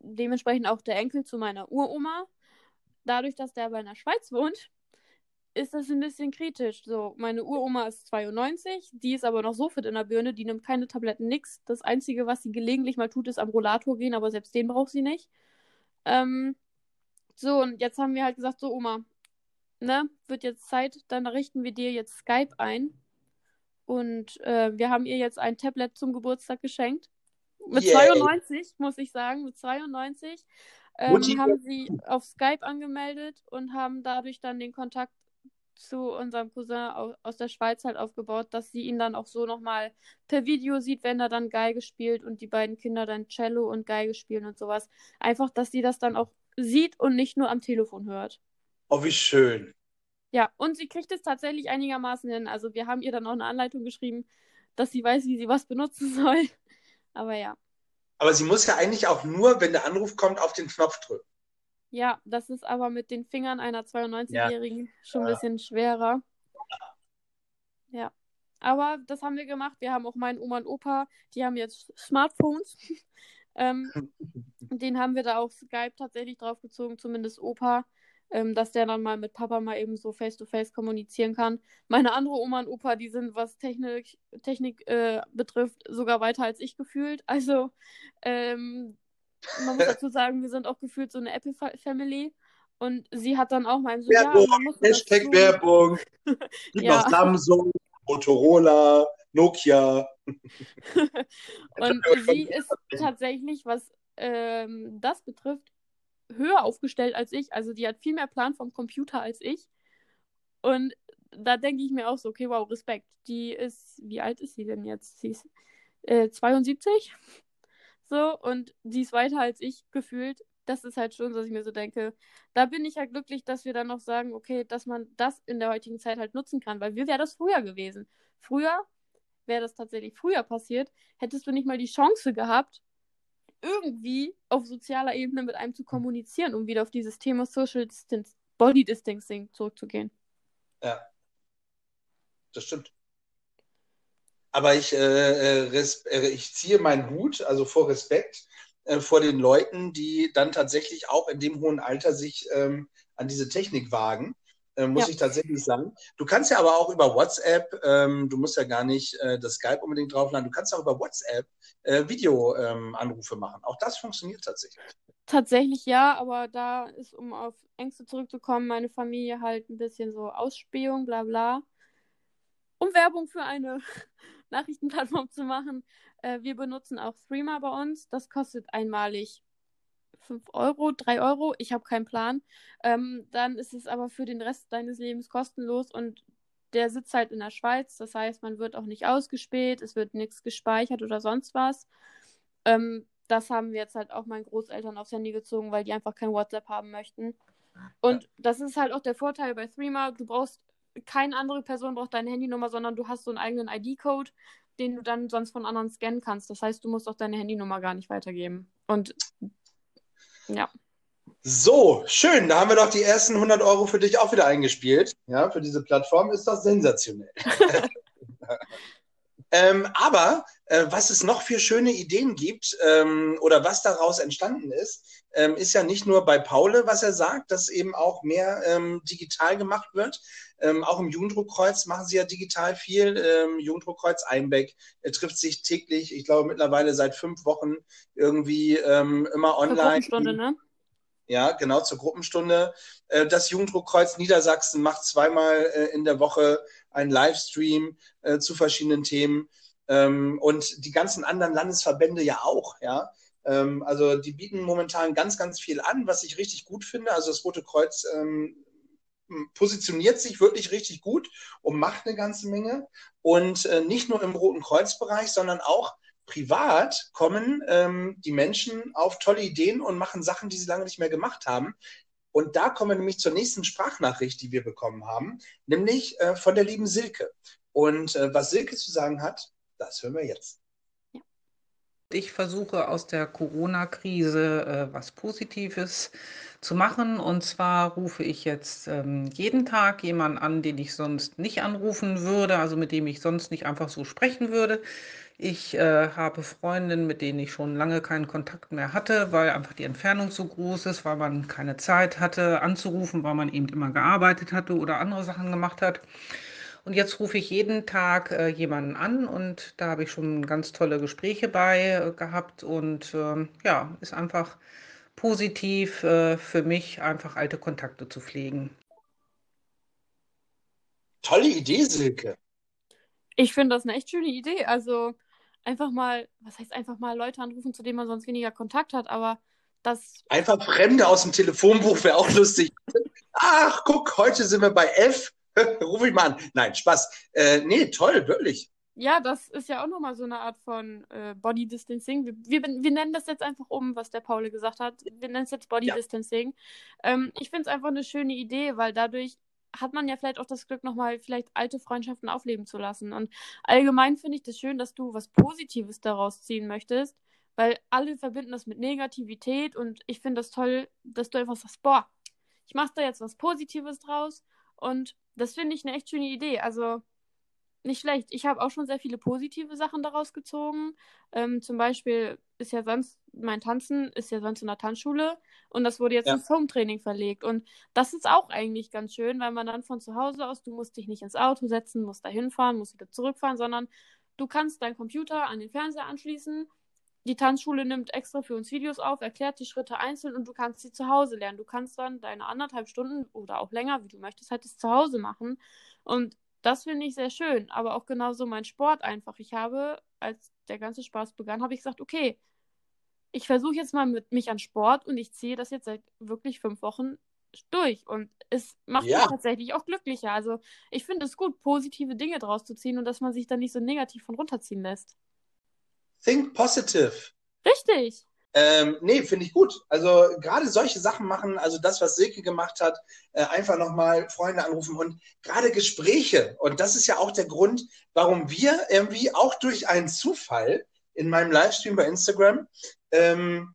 dementsprechend auch der Enkel zu meiner Uroma. Dadurch, dass der aber in der Schweiz wohnt, ist das ein bisschen kritisch. So, meine Uroma ist 92, die ist aber noch so fit in der Birne, die nimmt keine Tabletten, nix. Das Einzige, was sie gelegentlich mal tut, ist am Rollator gehen, aber selbst den braucht sie nicht. Ähm, so, und jetzt haben wir halt gesagt, so Oma, ne, wird jetzt Zeit, dann richten wir dir jetzt Skype ein. Und äh, wir haben ihr jetzt ein Tablet zum Geburtstag geschenkt. Mit Yay. 92, muss ich sagen, mit 92 ähm, haben sie auf Skype angemeldet und haben dadurch dann den Kontakt zu unserem Cousin au- aus der Schweiz halt aufgebaut, dass sie ihn dann auch so nochmal per Video sieht, wenn er dann Geige spielt und die beiden Kinder dann Cello und Geige spielen und sowas. Einfach, dass sie das dann auch sieht und nicht nur am Telefon hört. Oh, wie schön. Ja, und sie kriegt es tatsächlich einigermaßen hin. Also wir haben ihr dann auch eine Anleitung geschrieben, dass sie weiß, wie sie was benutzen soll. Aber ja. Aber sie muss ja eigentlich auch nur, wenn der Anruf kommt, auf den Knopf drücken. Ja, das ist aber mit den Fingern einer 92-Jährigen schon ein bisschen schwerer. Ja. Aber das haben wir gemacht. Wir haben auch meinen Oma und Opa, die haben jetzt Smartphones. ähm, den haben wir da auf Skype tatsächlich draufgezogen, zumindest Opa, ähm, dass der dann mal mit Papa mal eben so face-to-face kommunizieren kann. Meine andere Oma und Opa, die sind, was Technik, Technik äh, betrifft, sogar weiter als ich gefühlt. Also, ähm, man muss dazu sagen, wir sind auch gefühlt so eine Apple-Family. Und sie hat dann auch mal so, ja, Werbung, man muss Hashtag dazu- Werbung. Gibt Ja. noch Samsung, Motorola, Nokia. Und sie ist tatsächlich, was ähm, das betrifft, höher aufgestellt als ich. Also die hat viel mehr Plan vom Computer als ich. Und da denke ich mir auch so, okay, wow, Respekt. Die ist, wie alt ist sie denn jetzt? Sie ist äh, 72. So, und die ist weiter als ich gefühlt. Das ist halt schon, dass ich mir so denke, da bin ich halt glücklich, dass wir dann noch sagen, okay, dass man das in der heutigen Zeit halt nutzen kann, weil wie wäre das früher gewesen? Früher wäre das tatsächlich früher passiert, hättest du nicht mal die Chance gehabt, irgendwie auf sozialer Ebene mit einem zu kommunizieren, um wieder auf dieses Thema Social Distance, Body Distancing zurückzugehen. Ja. Das stimmt. Aber ich, äh, äh, äh, ich ziehe meinen Hut, also vor Respekt, äh, vor den Leuten, die dann tatsächlich auch in dem hohen Alter sich ähm, an diese Technik wagen äh, muss ja. ich tatsächlich sagen. Du kannst ja aber auch über WhatsApp, ähm, du musst ja gar nicht äh, das Skype unbedingt draufladen, du kannst auch über WhatsApp Videoanrufe ähm, machen. Auch das funktioniert tatsächlich. Tatsächlich ja, aber da ist, um auf Ängste zurückzukommen, meine Familie halt ein bisschen so Ausspähung, bla bla. Um Werbung für eine Nachrichtenplattform zu machen. Äh, wir benutzen auch Threema bei uns. Das kostet einmalig 5 Euro, 3 Euro, ich habe keinen Plan. Ähm, dann ist es aber für den Rest deines Lebens kostenlos und der sitzt halt in der Schweiz. Das heißt, man wird auch nicht ausgespäht, es wird nichts gespeichert oder sonst was. Ähm, das haben wir jetzt halt auch meinen Großeltern aufs Handy gezogen, weil die einfach kein WhatsApp haben möchten. Und das ist halt auch der Vorteil bei Threema. Du brauchst, keine andere Person braucht deine Handynummer, sondern du hast so einen eigenen ID-Code, den du dann sonst von anderen scannen kannst. Das heißt, du musst auch deine Handynummer gar nicht weitergeben. Und ja. So, schön. Da haben wir doch die ersten 100 Euro für dich auch wieder eingespielt. Ja, für diese Plattform ist das sensationell. ähm, aber äh, was es noch für schöne Ideen gibt ähm, oder was daraus entstanden ist, ähm, ist ja nicht nur bei Paule, was er sagt, dass eben auch mehr ähm, digital gemacht wird. Ähm, auch im Jugenddruckkreuz machen sie ja digital viel. Ähm, Jugenddruckkreuz Einbeck er trifft sich täglich, ich glaube mittlerweile seit fünf Wochen irgendwie ähm, immer online. Gruppenstunde, ne? Ja, genau, zur Gruppenstunde. Äh, das Jugenddruckkreuz Niedersachsen macht zweimal äh, in der Woche einen Livestream äh, zu verschiedenen Themen. Ähm, und die ganzen anderen Landesverbände ja auch, ja. Ähm, also die bieten momentan ganz, ganz viel an, was ich richtig gut finde. Also das Rote Kreuz ähm, positioniert sich wirklich richtig gut und macht eine ganze Menge. Und äh, nicht nur im Roten Kreuzbereich, sondern auch privat kommen ähm, die Menschen auf tolle Ideen und machen Sachen, die sie lange nicht mehr gemacht haben. Und da kommen wir nämlich zur nächsten Sprachnachricht, die wir bekommen haben, nämlich äh, von der lieben Silke. Und äh, was Silke zu sagen hat, das hören wir jetzt. Ich versuche aus der Corona-Krise äh, was Positives zu machen. Und zwar rufe ich jetzt ähm, jeden Tag jemanden an, den ich sonst nicht anrufen würde, also mit dem ich sonst nicht einfach so sprechen würde. Ich äh, habe Freundinnen, mit denen ich schon lange keinen Kontakt mehr hatte, weil einfach die Entfernung so groß ist, weil man keine Zeit hatte anzurufen, weil man eben immer gearbeitet hatte oder andere Sachen gemacht hat. Und jetzt rufe ich jeden Tag äh, jemanden an und da habe ich schon ganz tolle Gespräche bei äh, gehabt und äh, ja, ist einfach positiv äh, für mich, einfach alte Kontakte zu pflegen. Tolle Idee, Silke. Ich finde das eine echt schöne Idee. Also einfach mal, was heißt einfach mal Leute anrufen, zu denen man sonst weniger Kontakt hat, aber das. Einfach Fremde aus dem Telefonbuch wäre auch lustig. Ach, guck, heute sind wir bei F. Ruf ich mal an. Nein, Spaß. Äh, nee, toll, wirklich. Ja, das ist ja auch nochmal so eine Art von äh, Body Distancing. Wir, wir, wir, nennen das jetzt einfach um, was der Paul gesagt hat. Wir nennen es jetzt Body ja. Distancing. Ähm, ich finde es einfach eine schöne Idee, weil dadurch hat man ja vielleicht auch das Glück, nochmal vielleicht alte Freundschaften aufleben zu lassen. Und allgemein finde ich das schön, dass du was Positives daraus ziehen möchtest, weil alle verbinden das mit Negativität und ich finde das toll, dass du einfach sagst, boah, ich mache da jetzt was Positives draus und das finde ich eine echt schöne Idee. Also nicht schlecht. Ich habe auch schon sehr viele positive Sachen daraus gezogen. Ähm, zum Beispiel ist ja sonst, mein Tanzen ist ja sonst in der Tanzschule und das wurde jetzt ja. ins Home-Training verlegt. Und das ist auch eigentlich ganz schön, weil man dann von zu Hause aus, du musst dich nicht ins Auto setzen, musst da hinfahren, musst wieder zurückfahren, sondern du kannst deinen Computer an den Fernseher anschließen. Die Tanzschule nimmt extra für uns Videos auf, erklärt die Schritte einzeln und du kannst sie zu Hause lernen. Du kannst dann deine anderthalb Stunden oder auch länger, wie du möchtest, halt das zu Hause machen. Und das finde ich sehr schön, aber auch genauso mein Sport einfach. Ich habe, als der ganze Spaß begann, habe ich gesagt, okay, ich versuche jetzt mal mit mich an Sport und ich ziehe das jetzt seit wirklich fünf Wochen durch und es macht ja. mich tatsächlich auch glücklicher. Also ich finde es gut, positive Dinge draus zu ziehen und dass man sich dann nicht so negativ von runterziehen lässt. Think positive. Richtig. Ähm, nee, finde ich gut. Also gerade solche Sachen machen, also das, was Silke gemacht hat, äh, einfach nochmal Freunde anrufen und gerade Gespräche. Und das ist ja auch der Grund, warum wir irgendwie auch durch einen Zufall in meinem Livestream bei Instagram ähm,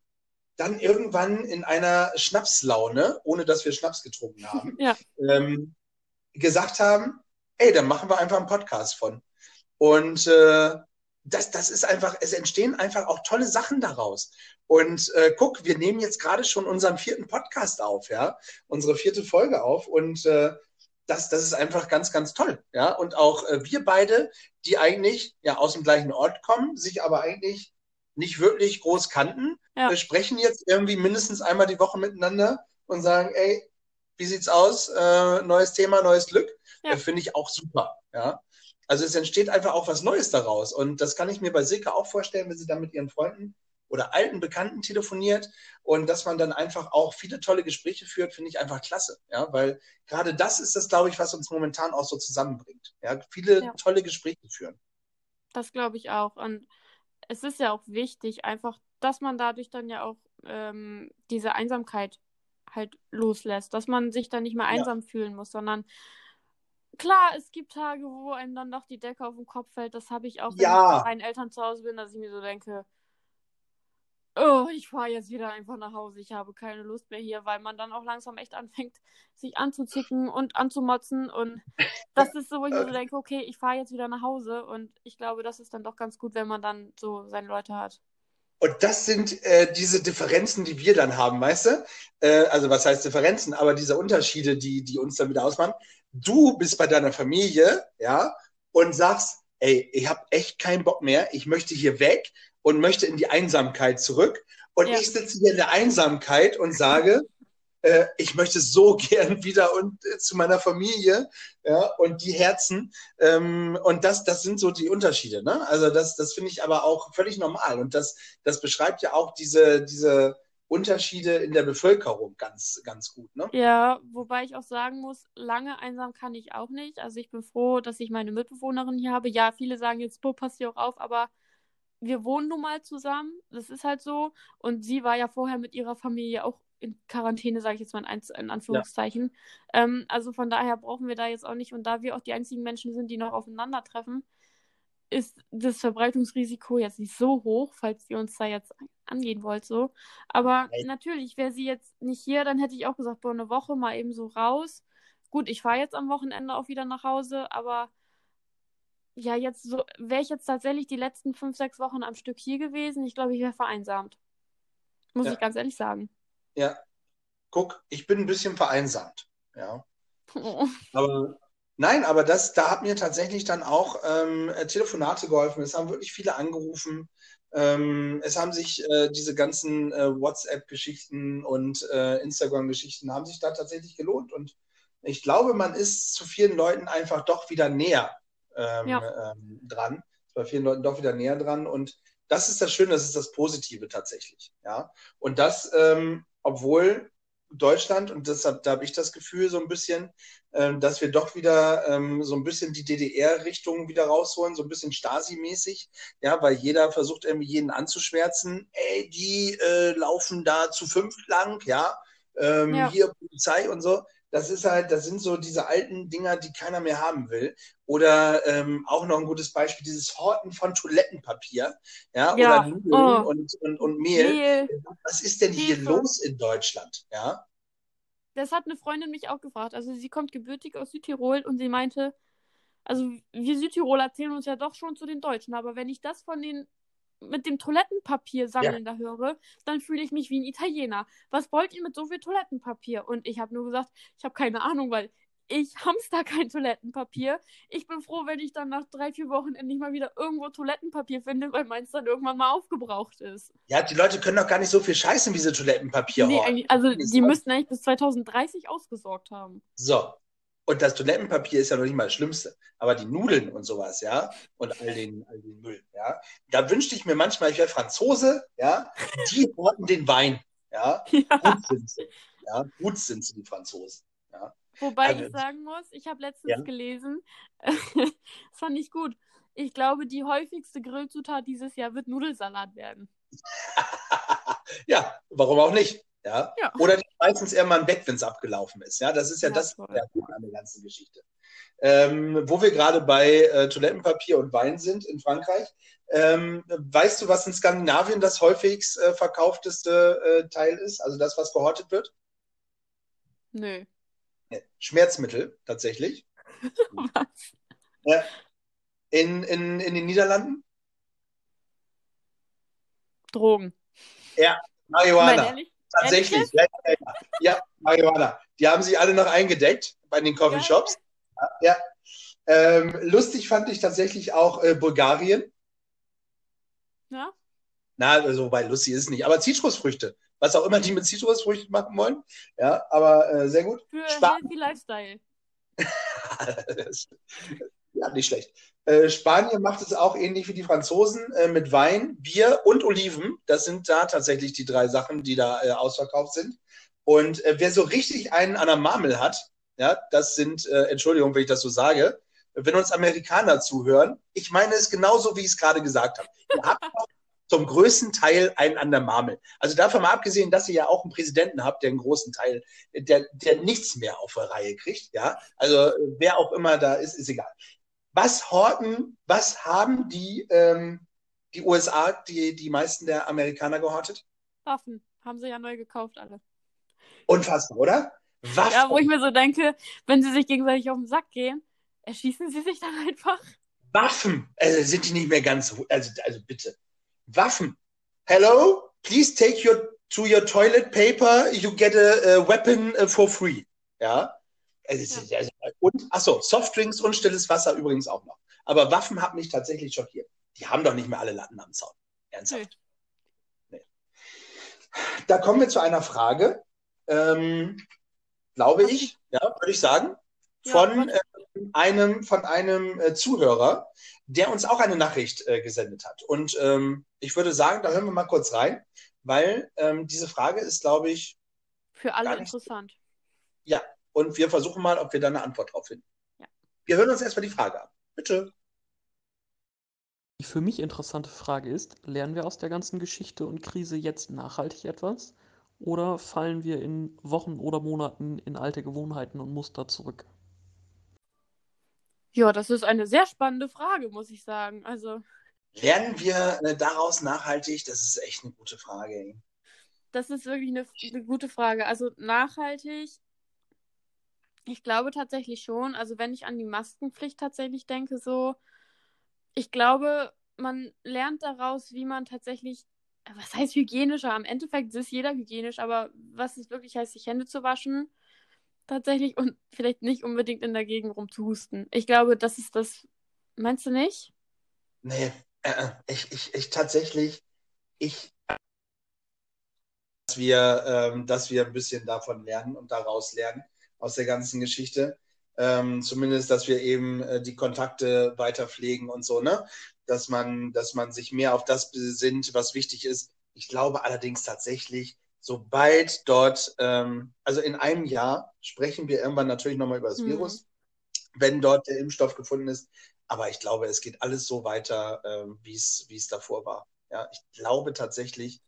dann irgendwann in einer Schnapslaune, ohne dass wir Schnaps getrunken haben, Ja. ähm, gesagt haben, ey, dann machen wir einfach einen Podcast von. Und äh, das, das ist einfach, es entstehen einfach auch tolle Sachen daraus. Und äh, guck, wir nehmen jetzt gerade schon unseren vierten Podcast auf, ja, unsere vierte Folge auf. Und äh, das, das ist einfach ganz, ganz toll, ja. Und auch äh, wir beide, die eigentlich ja aus dem gleichen Ort kommen, sich aber eigentlich nicht wirklich groß kannten, Ja. wir sprechen jetzt irgendwie mindestens einmal die Woche miteinander und sagen, ey, wie sieht's aus? Äh, neues Thema, neues Glück. Ja. Äh, Finde ich auch super, ja. Also es entsteht einfach auch was Neues daraus. Und das kann ich mir bei Silke auch vorstellen, wenn sie dann mit ihren Freunden oder alten Bekannten telefoniert und dass man dann einfach auch viele tolle Gespräche führt, finde ich einfach klasse. Ja, weil gerade das ist das, glaube ich, was uns momentan auch so zusammenbringt. Ja, viele Ja. tolle Gespräche führen. Das glaube ich auch. Und es ist ja auch wichtig, einfach, dass man dadurch dann ja auch ähm, diese Einsamkeit halt loslässt, dass man sich dann nicht mehr Ja. einsam fühlen muss, sondern klar, es gibt Tage, wo einem dann doch die Decke auf den Kopf fällt. Das habe ich auch, wenn Ja. ich bei meinen Eltern zu Hause bin, dass ich mir so denke, oh, ich fahre jetzt wieder einfach nach Hause. Ich habe keine Lust mehr hier, weil man dann auch langsam echt anfängt, sich anzuzicken und anzumotzen. Und das ist so, wo ich mir so denke, okay, ich fahre jetzt wieder nach Hause. Und ich glaube, das ist dann doch ganz gut, wenn man dann so seine Leute hat. Und das sind äh, diese Differenzen, die wir dann haben, weißt du? Äh, also was heißt Differenzen, aber diese Unterschiede, die, die uns dann wieder ausmachen. Du bist bei deiner Familie, ja, und sagst, ey, ich habe echt keinen Bock mehr, ich möchte hier weg und möchte in die Einsamkeit zurück. Und Ja. ich sitze hier in der Einsamkeit und sage, äh, ich möchte so gern wieder und äh, zu meiner Familie, ja, und die Herzen. Ähm, und das, das sind so die Unterschiede, ne? Also das, das finde ich aber auch völlig normal. Und das, das beschreibt ja auch diese, diese Unterschiede in der Bevölkerung ganz, ganz gut, ne? Ja, wobei ich auch sagen muss, lange einsam kann ich auch nicht. Also ich bin froh, dass ich meine Mitbewohnerin hier habe. Ja, viele sagen jetzt, Bo, pass dir auch auf, aber wir wohnen nun mal zusammen. Das ist halt so. Und sie war ja vorher mit ihrer Familie auch in Quarantäne, sage ich jetzt mal in, Anführungszeichen. Ähm, also von daher brauchen wir da jetzt auch nicht. Und da wir auch die einzigen Menschen sind, die noch aufeinandertreffen, ist das Verbreitungsrisiko jetzt nicht so hoch, falls ihr uns da jetzt angehen wollt, so. Aber Nein. natürlich, wäre sie jetzt nicht hier, dann hätte ich auch gesagt, boah, eine Woche mal eben so raus. Gut, ich fahre jetzt am Wochenende auch wieder nach Hause, aber ja, jetzt so, wäre ich jetzt tatsächlich die letzten fünf, sechs Wochen am Stück hier gewesen, ich glaube, ich wäre vereinsamt. Muss Ja. ich ganz ehrlich sagen. Ja. Guck, ich bin ein bisschen vereinsamt, ja. Oh. Aber nein, aber das, da hat mir tatsächlich dann auch ähm, äh, Telefonate geholfen. Es haben wirklich viele angerufen. Ähm, es haben sich äh, diese ganzen äh, WhatsApp-Geschichten und äh, Instagram-Geschichten haben sich da tatsächlich gelohnt. Und ich glaube, man ist zu vielen Leuten einfach doch wieder näher ähm, Ja. ähm, dran. Bei vielen Leuten doch wieder näher dran. Und das ist das Schöne, das ist das Positive tatsächlich. Ja. Und das, ähm, obwohl Deutschland, und deshalb da habe ich das Gefühl so ein bisschen, ähm, dass wir doch wieder ähm, so ein bisschen die DDR-Richtung wieder rausholen, so ein bisschen Stasi-mäßig, ja, weil jeder versucht irgendwie jeden anzuschwärzen, ey, die äh, laufen da zu fünf lang, ja, ähm, Ja. hier Polizei und so. Das ist halt, das sind so diese alten Dinger, die keiner mehr haben will. Oder ähm, auch noch ein gutes Beispiel, dieses Horten von Toilettenpapier, ja, Ja, oder Nudeln oh. und, und, und Mehl. Mehl. Was ist denn hier Hefe. los in Deutschland? Ja, Das hat eine Freundin mich auch gefragt. Also sie kommt gebürtig aus Südtirol und sie meinte, also wir Südtiroler zählen uns ja doch schon zu den Deutschen, aber wenn ich das von den mit dem Toilettenpapier sammeln da höre, dann fühle ich mich wie ein Italiener. Was wollt ihr mit so viel Toilettenpapier? Und ich habe nur gesagt, ich habe keine Ahnung, weil ich hamster kein Toilettenpapier. Ich bin froh, wenn ich dann nach drei, vier Wochen endlich mal wieder irgendwo Toilettenpapier finde, weil meins dann irgendwann mal aufgebraucht ist. ja, die Leute können doch gar nicht so viel scheißen, wie sie Toilettenpapier Nee, also die müssten eigentlich bis 2030 ausgesorgt haben. So. Und das Toilettenpapier ist ja noch nicht mal das Schlimmste. Aber die Nudeln und sowas, ja, und all den, all den Müll, ja. Da wünschte ich mir manchmal, ich wäre Franzose, ja, die horten den Wein, ja. Ja. Gut sind sie, ja. Gut sind sie, die Franzosen. Wobei Also- ich sagen muss, ich habe letztens Ja. gelesen, das fand ich gut. Ich glaube, die häufigste Grillzutat dieses Jahr wird Nudelsalat werden. Ja, warum auch nicht? Ja. Ja. Oder die es irgendwann weg, wenn es abgelaufen ist. Ja, das ist ja, Ja, das an der ganzen Geschichte. Ähm, wo wir gerade bei äh, Toilettenpapier und Wein sind in Frankreich. Ähm, weißt du, was in Skandinavien das häufigst äh, verkaufteste äh, Teil ist? Also das, was gehortet wird? Nö. Schmerzmittel tatsächlich. Was? Ja. In, in, in den Niederlanden? Drogen. Ja, Marihuana. Tatsächlich. Ja, ja, ja. Marihuana. Die haben sie alle noch eingedeckt bei den Coffeeshops. Ja. Ähm, lustig fand ich tatsächlich auch äh, Bulgarien. Ja? Na, also bei lustig ist es nicht. Aber Zitrusfrüchte. Was auch immer die mit Zitrusfrüchten machen wollen. Ja, aber äh, sehr gut. Für Spanien. Healthy Lifestyle. ja, nicht schlecht. Äh, Spanien macht es auch ähnlich wie die Franzosen äh, mit Wein, Bier und Oliven. Das sind da tatsächlich die drei Sachen, die da äh, ausverkauft sind. Und äh, wer so richtig einen an der Marmel hat, ja, das sind, äh, Entschuldigung, wenn ich das so sage, wenn uns Amerikaner zuhören, ich meine es genauso, wie ich es gerade gesagt habe. Ihr habt zum größten Teil einen an der Marmel. Also davon mal abgesehen, dass ihr ja auch einen Präsidenten habt, der einen großen Teil, der, der nichts mehr auf der Reihe kriegt, ja. Also wer auch immer da ist, ist egal. Was horten, was haben die, ähm, die USA, die, die meisten der Amerikaner gehortet? Waffen. Haben sie ja neu gekauft, alle. Unfassbar, oder? Waffen. Ja, wo ich mir so denke, wenn sie sich gegenseitig auf den Sack gehen, erschießen sie sich dann einfach. Waffen. Also sind die nicht mehr ganz, so- also, also bitte. Waffen. Hello, please take your to your toilet paper. You get a, a weapon uh, for free. Ja. Es ist- also, und, achso, Softdrinks und stilles Wasser übrigens auch noch. Aber Waffen hat mich tatsächlich schockiert. Die haben doch nicht mehr alle Latten am Zaun. Ernsthaft. Nee. Da kommen wir zu einer Frage, ähm, glaube ich, ja, würde ich sagen, Ja, von äh, einem, von einem äh, Zuhörer, der uns auch eine Nachricht äh, gesendet hat. Und ähm, ich würde sagen, da hören wir mal kurz rein, weil ähm, diese Frage ist, glaube ich, Für alle interessant. ja. Und wir versuchen mal, ob wir da eine Antwort drauf finden. Ja. Wir hören uns erstmal die Frage an. Bitte. Die für mich interessante Frage ist, lernen wir aus der ganzen Geschichte und Krise jetzt nachhaltig etwas oder fallen wir in Wochen oder Monaten in alte Gewohnheiten und Muster zurück? Ja, das ist eine sehr spannende Frage, muss ich sagen. Also, Lernen wir äh, daraus nachhaltig? Das ist echt eine gute Frage. Das ist wirklich eine, eine gute Frage. Also, nachhaltig, ich glaube tatsächlich schon. Also, wenn ich an die Maskenpflicht tatsächlich denke, so, ich glaube, man lernt daraus, wie man tatsächlich, was heißt hygienischer? Am Endeffekt ist jeder hygienisch, aber was es wirklich heißt, sich Hände zu waschen, tatsächlich und vielleicht nicht unbedingt in der Gegend rumzuhusten. Ich glaube, das ist das. Meinst du nicht? Nee, äh, äh, ich, ich, ich tatsächlich, ich, dass wir, ähm, dass wir ein bisschen davon lernen und daraus lernen, aus der ganzen Geschichte. Ähm, zumindest, dass wir eben äh, die Kontakte weiter pflegen und so, ne? Dass man, dass man sich mehr auf das besinnt, was wichtig ist. Ich glaube allerdings tatsächlich, sobald dort, ähm, also in einem Jahr sprechen wir irgendwann natürlich nochmal über das Mhm. Virus, wenn dort der Impfstoff gefunden ist. Aber ich glaube, es geht alles so weiter, ähm, wie es davor war. Ja, ich glaube tatsächlich, äh,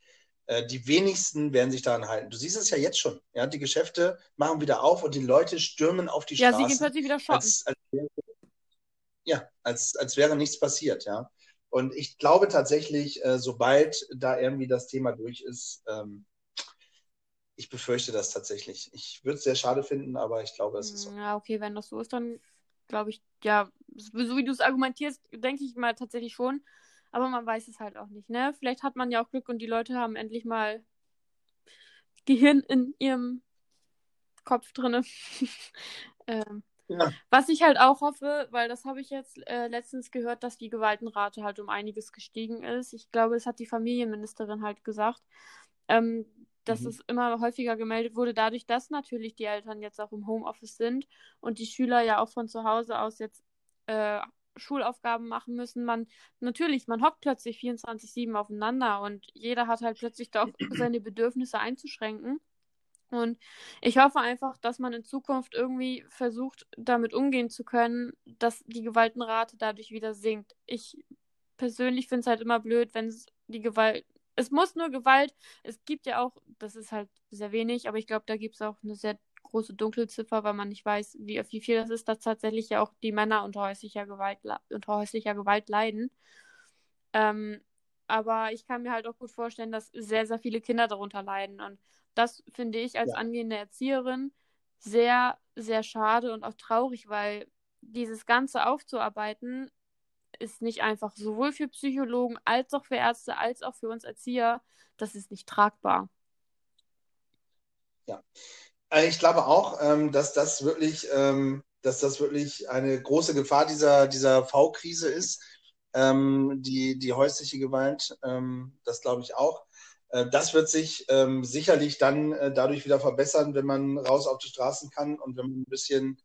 die wenigsten werden sich daran halten. Du siehst es ja jetzt schon. Ja, die Geschäfte machen wieder auf und die Leute stürmen auf die Ja, sie gehen Straßen, plötzlich wieder shoppen. als, als wäre, ja, als, als wäre nichts passiert. Ja, und ich glaube tatsächlich, äh, sobald da irgendwie das Thema durch ist, ähm, ich befürchte das tatsächlich. Ich würde es sehr schade finden, aber ich glaube, es ist so. Ja, okay, wenn das so ist, dann glaube ich, ja, so wie du es argumentierst, denke ich mal tatsächlich schon. Aber man weiß es halt auch nicht, ne? Vielleicht hat man ja auch Glück und die Leute haben endlich mal Gehirn in ihrem Kopf drinne. ähm, Ja. was ich halt auch hoffe, weil das habe ich jetzt äh, letztens gehört, dass die Gewaltenrate halt um einiges gestiegen ist. Ich glaube, es hat die Familienministerin halt gesagt, ähm, dass Mhm. es immer häufiger gemeldet wurde, dadurch, dass natürlich die Eltern jetzt auch im Homeoffice sind und die Schüler ja auch von zu Hause aus jetzt äh, Schulaufgaben machen müssen. Man natürlich, man hockt plötzlich 24/7 aufeinander und jeder hat halt plötzlich doch seine Bedürfnisse einzuschränken. Und ich hoffe einfach, dass man in Zukunft irgendwie versucht, damit umgehen zu können, dass die Gewaltenrate dadurch wieder sinkt. Ich persönlich finde es halt immer blöd, wenn es die Gewalt es muss nur Gewalt. Es gibt ja auch, das ist halt sehr wenig, aber ich glaube, da gibt es auch eine sehr große Dunkelziffer, weil man nicht weiß, wie, wie viel das ist, dass tatsächlich ja auch die Männer unter häuslicher Gewalt, unter häuslicher Gewalt leiden. Ähm, aber ich kann mir halt auch gut vorstellen, dass sehr, sehr viele Kinder darunter leiden. Und das finde ich als ja. angehende Erzieherin sehr, sehr schade und auch traurig, weil dieses Ganze aufzuarbeiten ist nicht einfach sowohl für Psychologen als auch für Ärzte als auch für uns Erzieher, das ist nicht tragbar. Ja, ich glaube auch, ähm, dass das wirklich, ähm, dass das wirklich eine große Gefahr dieser, dieser V-Krise ist, ähm, die, die häusliche Gewalt. das glaube ich auch. Äh, das wird sich sicherlich dann äh, dadurch wieder verbessern, wenn man raus auf die Straßen kann und wenn man ein bisschen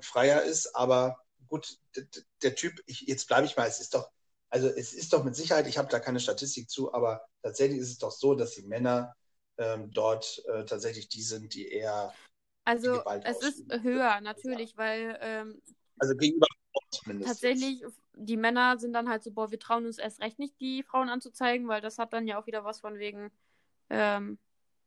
freier ist. Aber gut, der Typ, ich, jetzt bleibe ich mal, es ist doch, also es ist doch mit Sicherheit, ich habe da keine Statistik zu, aber tatsächlich ist es doch so, dass die Männer ähm, dort äh, tatsächlich die sind, die eher. Also die es ausüben. ist höher, natürlich, weil ähm, also gegenüber zumindest. Tatsächlich, die Männer sind dann halt so, boah, wir trauen uns erst recht nicht, die Frauen anzuzeigen, weil das hat dann ja auch wieder was von wegen, ähm,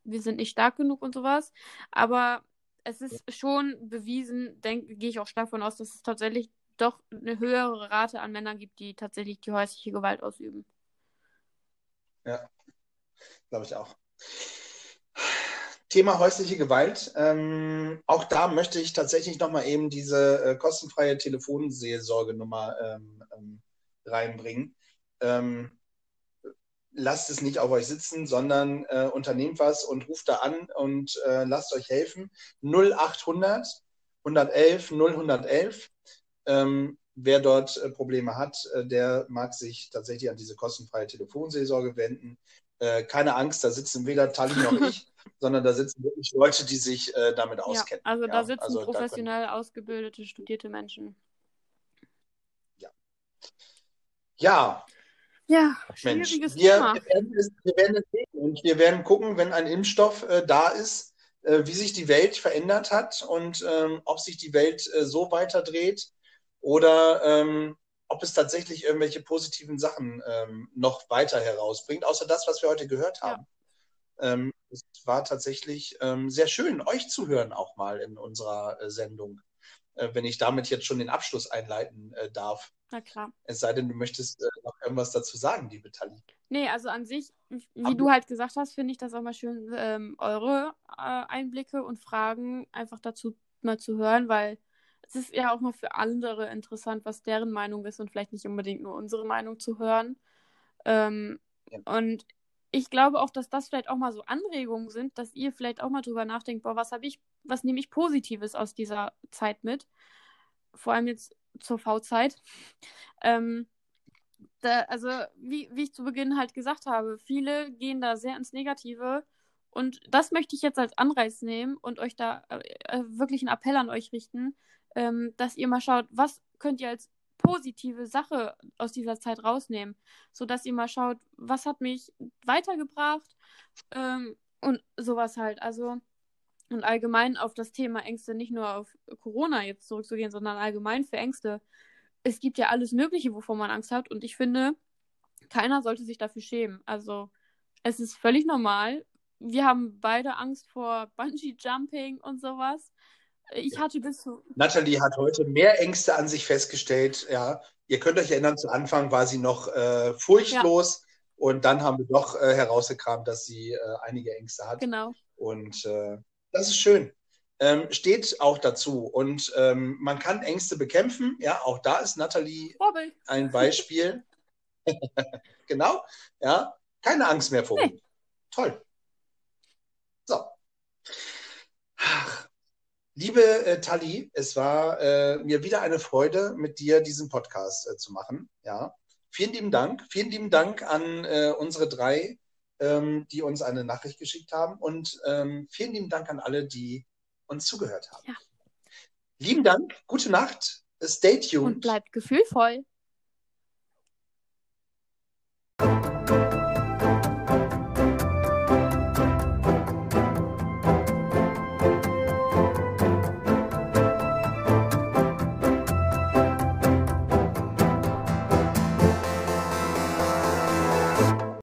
wir sind nicht stark genug und sowas. Aber es ist schon bewiesen, gehe ich auch stark davon aus, dass es tatsächlich doch eine höhere Rate an Männern gibt, die tatsächlich die häusliche Gewalt ausüben. Ja, glaube ich auch. Thema häusliche Gewalt. Ähm, auch da möchte ich tatsächlich nochmal eben diese äh, kostenfreie Telefonseelsorgenummer ähm, ähm, reinbringen. Ähm, lasst es nicht auf euch sitzen, sondern äh, unternehmt was und ruft da an und äh, lasst euch helfen. 0800 111 0111. Ähm, wer dort äh, Probleme hat, äh, der mag sich tatsächlich an diese kostenfreie Telefonseelsorge wenden. Äh, keine Angst, da sitzen weder Tali noch ich sondern da sitzen wirklich Leute, die sich äh, damit auskennen. Ja, also da sitzen also professionell da ausgebildete, studierte Menschen. Ja. Ja. Ja, schwieriges Mensch, wir, Thema. Wir werden, es, wir werden es sehen und wir werden gucken, wenn ein Impfstoff äh, da ist, äh, wie sich die Welt verändert hat und ähm, ob sich die Welt äh, so weiterdreht oder ähm, ob es tatsächlich irgendwelche positiven Sachen ähm, noch weiter herausbringt, außer das, was wir heute gehört haben. Ja. Ähm, es war tatsächlich ähm, sehr schön, euch zu hören auch mal in unserer äh, Sendung, äh, wenn ich damit jetzt schon den Abschluss einleiten äh, darf. Na klar. Es sei denn, du möchtest äh, noch irgendwas dazu sagen, liebe Tali. Nee, also an sich, wie Aber, du halt gesagt hast, finde ich das auch mal schön, ähm, eure äh, Einblicke und Fragen einfach dazu mal zu hören, weil es ist ja auch mal für andere interessant, was deren Meinung ist und vielleicht nicht unbedingt nur unsere Meinung zu hören. Ähm, ja. Und ich glaube auch, dass das vielleicht auch mal so Anregungen sind, dass ihr vielleicht auch mal drüber nachdenkt, boah, was habe ich, was nehme ich Positives aus dieser Zeit mit? Vor allem jetzt zur V-Zeit. Ähm, da, also, wie, wie ich zu Beginn halt gesagt habe, viele gehen da sehr ins Negative. Und das möchte ich jetzt als Anreiz nehmen und euch da äh, äh wirklich einen Appell an euch richten, ähm, dass ihr mal schaut, was könnt ihr als positive Sache aus dieser Zeit rausnehmen, sodass ihr mal schaut, was hat mich weitergebracht ähm, und sowas halt. Also und allgemein auf das Thema Ängste, nicht nur auf Corona jetzt zurückzugehen, sondern allgemein für Ängste. Es gibt ja alles Mögliche, wovor man Angst hat und ich finde, keiner sollte sich dafür schämen. Also es ist völlig normal. Wir haben beide Angst vor Bungee Jumping und sowas. Ich hatte bis zu. Natalie hat heute mehr Ängste an sich festgestellt. Ja, ihr könnt euch erinnern, zu Anfang war sie noch äh, furchtlos ja. und dann haben wir doch äh, herausgekramt, dass sie äh, einige Ängste hat. Genau. Und äh, das ist schön. Ähm, steht auch dazu. Und ähm, man kann Ängste bekämpfen. Ja, auch da ist Natalie Vorbild. ein Beispiel. genau. Ja, keine Angst mehr vor nee. Toll. So. Ach, Liebe äh, Tali, es war äh, mir wieder eine Freude, mit dir diesen Podcast äh, zu machen. Ja, vielen lieben Dank. Vielen lieben Dank an äh, unsere drei, ähm, die uns eine Nachricht geschickt haben. Und ähm, vielen lieben Dank an alle, die uns zugehört haben. Ja. Lieben Dank, gute Nacht, stay tuned. Und bleibt gefühlvoll.